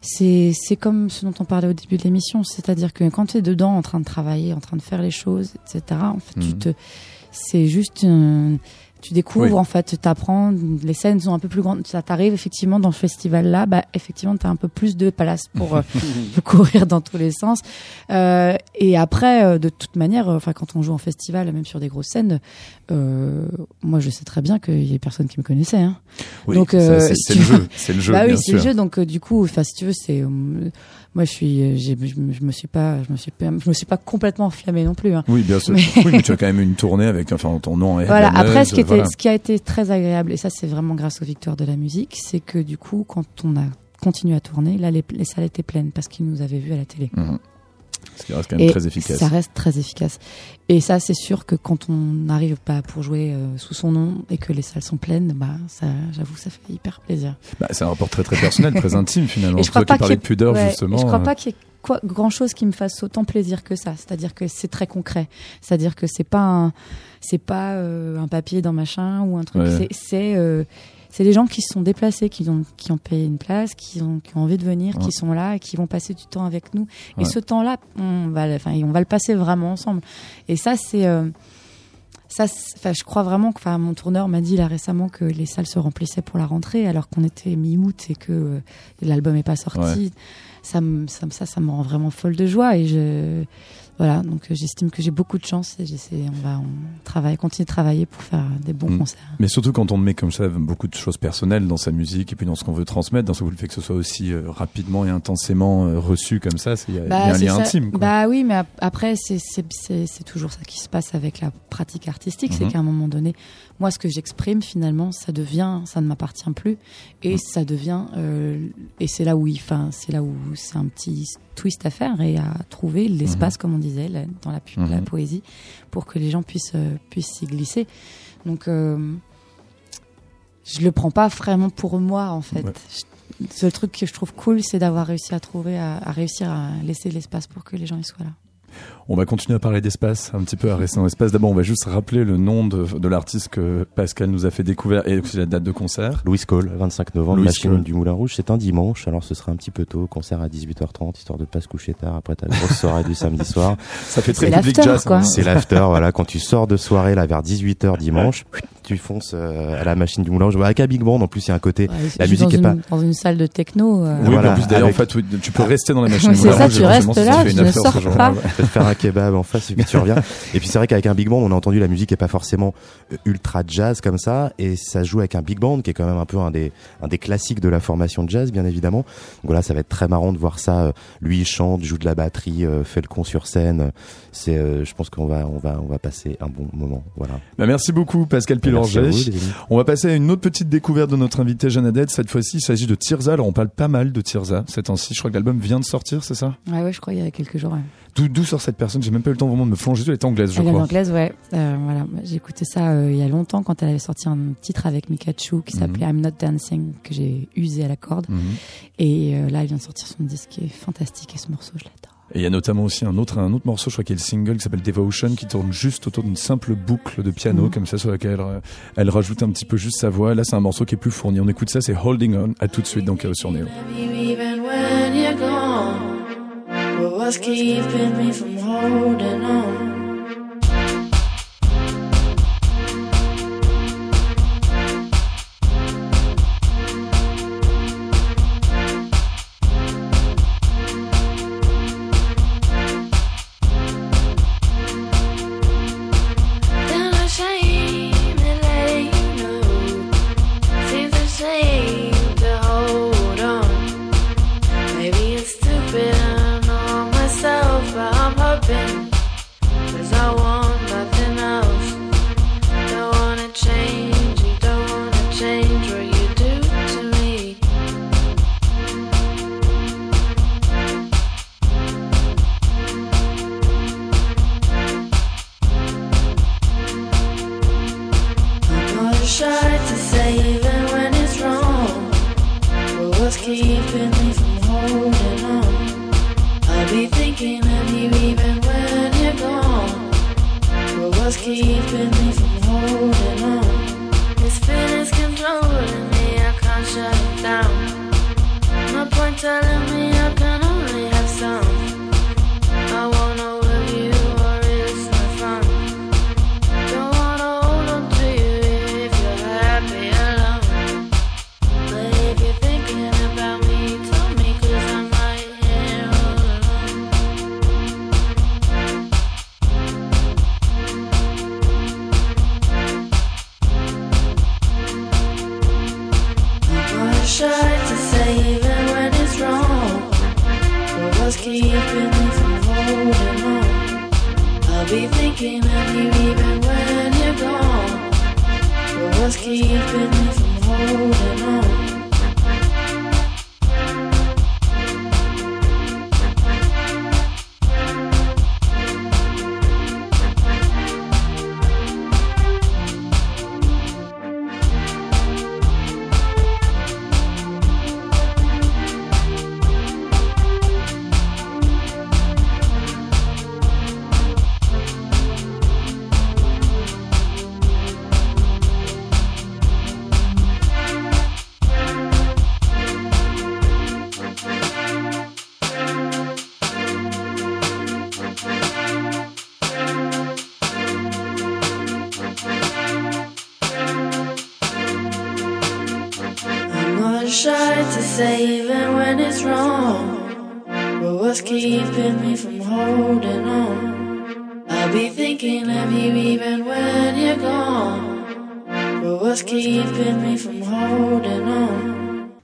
c'est comme ce dont on parlait au début de l'émission, c'est-à-dire que quand tu es dedans, en train de travailler, en train de faire les choses, etc., en fait, tu Mhm. te, c'est juste un- tu découvres Oui. en fait, t'apprends, les scènes sont un peu plus grandes. Ça t'arrive effectivement dans ce festival-là, bah effectivement t'as un peu plus de place pour euh, courir dans tous les sens. Euh, et après, euh, de toute manière, euh, enfin quand on joue en festival, même sur des grosses scènes, euh, moi je sais très bien qu'il y a personne qui me connaissait. Hein. Oui, Donc, c'est le jeu, c'est le jeu, bah oui, c'est le jeu. Donc du coup, enfin si tu veux, c'est moi je suis, j'ai- je, me- je me suis pas, je me suis pas, je me suis pas complètement enflammée non plus. Hein. Oui, bien sûr. Mais- Oui, mais tu as quand même une tournée avec enfin ton nom. est Voilà. Après, ce qui était, voilà. ce qui a été très agréable, et ça c'est vraiment grâce aux victoires de la musique, c'est que du coup, quand on a continué à tourner, là les, les salles étaient pleines parce qu'ils nous avaient vus à la télé. Mhm. Ce qui reste quand même Et très efficace. ça reste très efficace. Et ça, c'est sûr que quand on n'arrive pas pour jouer euh, sous son nom et que les salles sont pleines, bah ça, j'avoue, ça fait hyper plaisir. Bah, c'est un rapport très très personnel, très intime finalement. Et je Toi crois pas qui parlais de pudeur Ouais, justement. je crois euh, pas qu'il y ait quoi, grand chose qui me fasse autant plaisir que ça. C'est-à-dire que c'est très concret. C'est-à-dire que c'est pas un, c'est pas euh, un papier d'un machin ou un truc. Ouais. C'est, c'est, euh, c'est des gens qui se sont déplacés, qui ont, qui ont payé une place, qui ont, qui ont envie de venir, Ouais. qui sont là et qui vont passer du temps avec nous. Ouais. Et ce temps-là, on va, le- enfin, on va le passer vraiment ensemble. Et ça, c'est, euh, ça, je crois vraiment que, enfin, mon tourneur m'a dit là récemment que les salles se remplissaient pour la rentrée, alors qu'on était mi-août et que euh, l'album est pas sorti. Ça, ça, me- ça, ça me rend vraiment folle de joie et je, voilà. Donc, euh, j'estime que j'ai beaucoup de chance et j'essaie, on va, on travaille, continuer de travailler pour faire des bons Mm. concerts. Mais surtout quand on met comme ça beaucoup de choses personnelles dans sa musique et puis dans ce qu'on veut transmettre, dans ce le fait que ce soit aussi euh, rapidement et intensément euh, reçu comme ça, c'est- il y a, y a un c'est lien ça. intime. Quoi. Bah oui, mais ap- après, c'est- c'est c'est- c'est toujours ça qui se passe avec la pratique artistique. C'est qu'à un moment donné, moi, ce que j'exprime, finalement, ça devient, ça ne m'appartient plus. Et Mhm. ça devient, euh, et c'est là où il, enfin, c'est là où c'est un petit twist à faire et à trouver l'espace, comme on disait, dans la, Mhm. poésie, pour que les gens puissent, euh, puissent s'y glisser. Donc, euh, je le prends pas vraiment pour moi, en fait. Ouais. Je- le seul truc que je trouve cool, c'est d'avoir réussi à trouver, à, à réussir à laisser l'espace pour que les gens y soient là. On va continuer à parler d'espace, un petit peu à rester dans l'espace. D'abord, on va juste rappeler le nom de, de l'artiste que Pascal nous a fait découvrir et aussi la date de concert. Louis Cole, 25 novembre, Louis Machine Cole. du Moulin Rouge. C'est un dimanche, alors ce sera un petit peu tôt. Concert à 18h30, histoire de pas se coucher tard. Après, t'as la grosse soirée du samedi soir. Ça fait très C'est public l'after, jazz. quoi. hein. C'est l'after, voilà. Quand tu sors de soirée, là, vers 18h dimanche, tu fonces euh, à la Machine du Moulin Rouge. Avec un big band, en plus, il y a un côté. Ouais, La musique est pas- dans une salle de techno. euh, Oui, Voilà, en plus d'ailleurs, avec- en fait, oui, tu peux rester dans la machine. C'est Moulin ça, Rouge, tu éventuellement, restes si là, tu ne sors pas. un kebab en face et puis tu reviens. Et puis c'est vrai qu'avec un big band, on a entendu la musique est pas forcément euh, ultra jazz comme ça, et ça se joue avec un big band qui est quand même un peu un des un des classiques de la formation de jazz, bien évidemment. Donc voilà, ça va être très marrant de voir ça. Euh, Lui, il chante, joue de la batterie, euh, fait le con sur scène. C'est, euh, je pense qu'on va on va on va passer un bon moment. Voilà. Bah, merci beaucoup, Pascal Pilanger. On va passer à une autre petite découverte de notre invité Jeanne Adette. Cette fois-ci, il s'agit de Tirza. Alors, on parle pas mal de Tirza ces temps-ci. Je crois que l'album vient de sortir, c'est ça? Ouais, ouais, je crois il y a quelques jours. ouais. D'où sort cette personne J'ai même pas eu le temps vraiment de me plonger. Elle est anglaise, je Elle est crois. anglaise, ouais. Euh, voilà, j'ai écouté ça euh, il y a longtemps quand elle avait sorti un titre avec Mikachu qui Mhm. s'appelait I'm Not Dancing que j'ai usé à la corde. Mhm. Et euh, là, elle vient de sortir son disque qui est fantastique et ce morceau, je l'adore. Et il y a notamment aussi un autre, un autre morceau, je crois qu'il y a le single qui s'appelle Devotion, qui tourne juste autour d'une simple boucle de piano, Mhm. comme ça, sur laquelle euh, elle rajoute un petit peu juste sa voix. Là, c'est un morceau qui est plus fourni. On écoute ça, c'est Holding On. À tout de suite, donc, euh, sur Néo. Keeping me from holding on? What's keeping me from holding on? This feeling's controlling me, I can't shut it down. Point telling me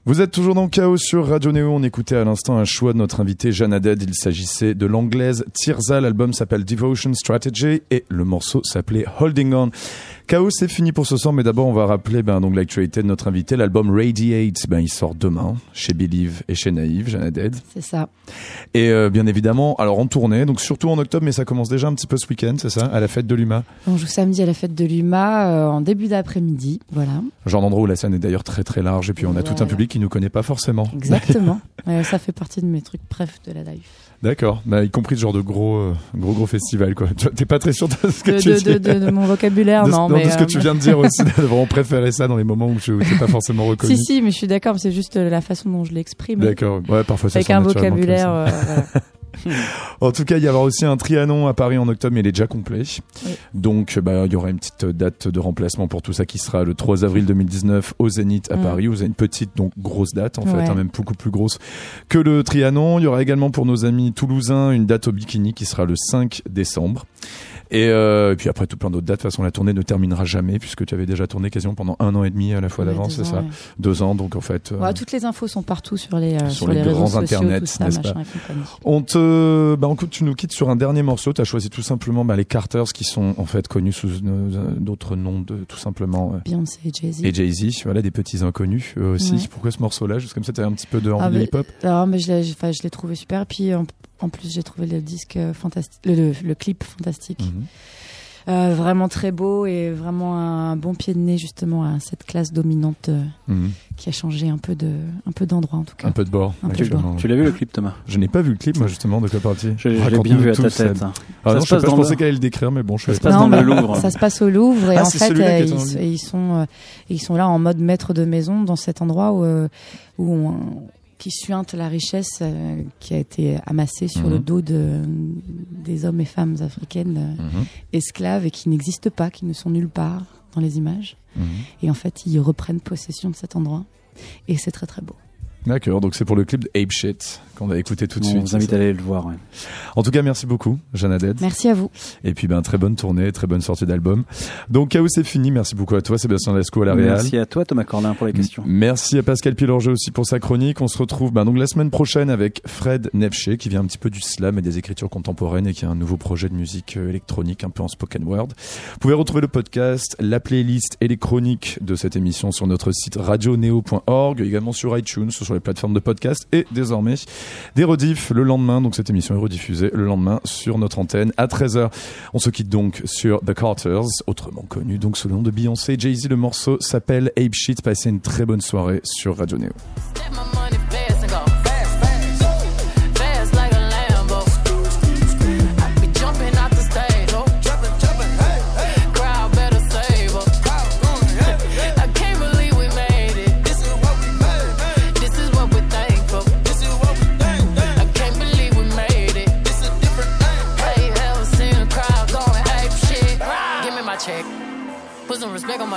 Vous êtes toujours dans Chaos sur Radio Néo. On écoutait à l'instant un choix de notre invité Jeanne Haddad. Il s'agissait de l'anglaise Tirza. L'album s'appelle Devotion Strategy et le morceau s'appelait Holding On. Chaos, c'est fini pour ce soir, mais d'abord on va rappeler ben, donc l'actualité de notre invité. L'album Radiate, ben, il sort demain chez Believe et chez Naïve, Jeanne Haddad. C'est ça. Et euh, bien évidemment, alors en tournée, donc surtout en octobre, mais ça commence déjà un petit peu ce week-end, c'est ça, à la fête de l'UMA. On joue samedi à la fête de l'UMA euh, en début d'après-midi. Voilà. Genre d'endroit où la scène est d'ailleurs très très large et puis on a tout un public qui nous connaît pas forcément. Exactement. Euh, ça fait partie de mes trucs bref de la live. D'accord, bah, y compris ce genre de gros euh, gros gros festival quoi. T'es pas très sûr de ce que De, tu de, dis. de, mon vocabulaire, de, non. mais, de ce que euh, tu viens de dire aussi, de vraiment préférer ça dans les moments où tu n'es pas forcément reconnu. Si, si, mais je suis d'accord, c'est juste euh, la façon dont je l'exprime. D'accord, ouais, parfois ça Avec un vocabulaire. euh, voilà. En tout cas, il y aura aussi un Trianon à Paris en octobre, mais il est déjà complet. Oui. Donc, bah, il y aura une petite date de remplacement pour tout ça qui sera le 3 avril 2019 au Zénith à Mm. Paris. Vous avez une petite, donc grosse date en fait, hein, même beaucoup plus grosse que le Trianon. Il y aura également pour nos amis toulousains une date au Bikini qui sera le 5 décembre. Et, euh, et puis après tout plein d'autres dates. De toute façon, la tournée ne terminera jamais puisque tu avais déjà tourné quasiment pendant un an et demi à la fois Ouais, d'avance, c'est ça ouais. Deux ans, donc en fait. euh, Ouais, toutes les infos sont partout sur les, euh, Sur sur les les, réseaux grands sociaux, internets, tout ça, machin pas. On te, bah, écoute, tu nous quittes sur un dernier morceau. Tu as choisi tout simplement bah, les Carters qui sont en fait connus sous euh, d'autres noms de tout simplement Beyoncé et Jay-Z. et Jay-Z. Voilà, des petits inconnus eux aussi. Pourquoi ce morceau-là? Juste comme ça, tu un petit peu de Ah, de hip-hop? Alors, mais je l'ai, enfin, je l'ai trouvé super. Puis en, plus, j'ai trouvé le disque fantastique, le, le, le clip fantastique. Mhm. Euh, vraiment très beau et vraiment un bon pied de nez justement à cette classe dominante euh, Mhm. qui a changé un peu de, un peu d'endroit en tout cas. Un peu de bord. Un peu de actuellement. Tu l'as vu le clip, Thomas? Je n'ai pas vu le clip, moi justement, de quoi partie Je, je l'ai bien vu à ta tête. hein. Ah Ça non, se je, sais pas, je pensais le- qu'elle allait le décrire, mais bon, je Ça se pas. passe dans le Louvre. Ça se passe au Louvre et Ah, en fait euh, ils, sont euh, ils sont là en mode maître de maison dans cet endroit où euh, où on- qui suinte la richesse euh, qui a été amassée sur Mhm. le dos de, des hommes et femmes africaines euh, Mhm. esclaves et qui n'existent pas, qui ne sont nulle part dans les images. Mhm. Et en fait, ils reprennent possession de cet endroit. Et c'est très très beau. D'accord, donc c'est pour le clip de Ape Shit qu'on va écouter tout de On suite. vous c'est invite à aller le voir. ouais. En tout cas, merci beaucoup, Jeanne Haddad. Merci à vous. Et puis, ben, très bonne tournée, très bonne sortie d'album. Donc, Chaos, c'est fini. Merci beaucoup à toi, Sébastien Lasco à la Réal. Merci à toi, Thomas Corlin, pour les questions. Merci à Pascal Pilorget aussi pour sa chronique. On se retrouve ben, donc la semaine prochaine avec Fred Nefché qui vient un petit peu du slam et des écritures contemporaines et qui a un nouveau projet de musique euh, électronique un peu en spoken word. Vous pouvez retrouver le podcast, la playlist et les chroniques de cette émission sur notre site radioneo.org, également sur iTunes, sur les plateformes de podcast et désormais des rediffs le lendemain. Donc cette émission est rediffusée le lendemain sur notre antenne à 13h. On se quitte donc sur The Carters, autrement connu donc sous le nom de Beyoncé Jay-Z. Le morceau s'appelle Ape Shit. Passez une très bonne soirée sur Radio Neo.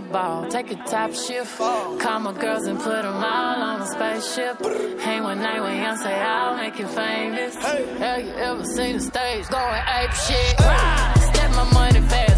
The ball, take a top shift. Call my girls and put them all on a spaceship. Hang one night with Beyonce, I'll make you famous. Have you ever seen the stage going ape shit? Step my money fast and go fast,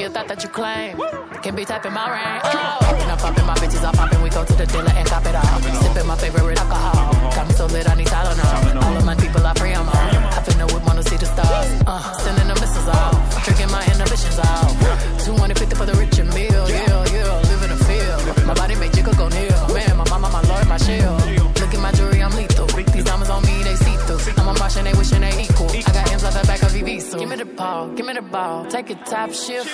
She a thought that you claim. Can be typing my rain. Oh. Popping, I'm popping, my bitches are popping. We go to the dealer and cop it all. Sipping my favorite alcohol. Got me so lit, I need Tylenol. All of my people are free, I'm on. I finna whip, wanna see the stars. Uh, sending the missiles off. Drinking my inhibitions off. 250 for the rich and meal. Yeah, yeah. Live in the field. My body make jiggle go near. Man, my mama, my lord, my shield. Look at my jewelry, I'm lethal. These diamonds on me, they see through. I'm a Martian, they wishing they equal me the ball, give me the ball. Take a top shift.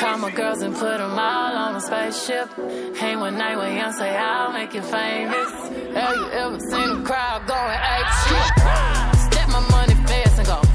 Call my girls and put them all on a spaceship. Hang one night with young, say I'll make you famous. Have you ever seen a crowd going eight shit? Step my money fast and go.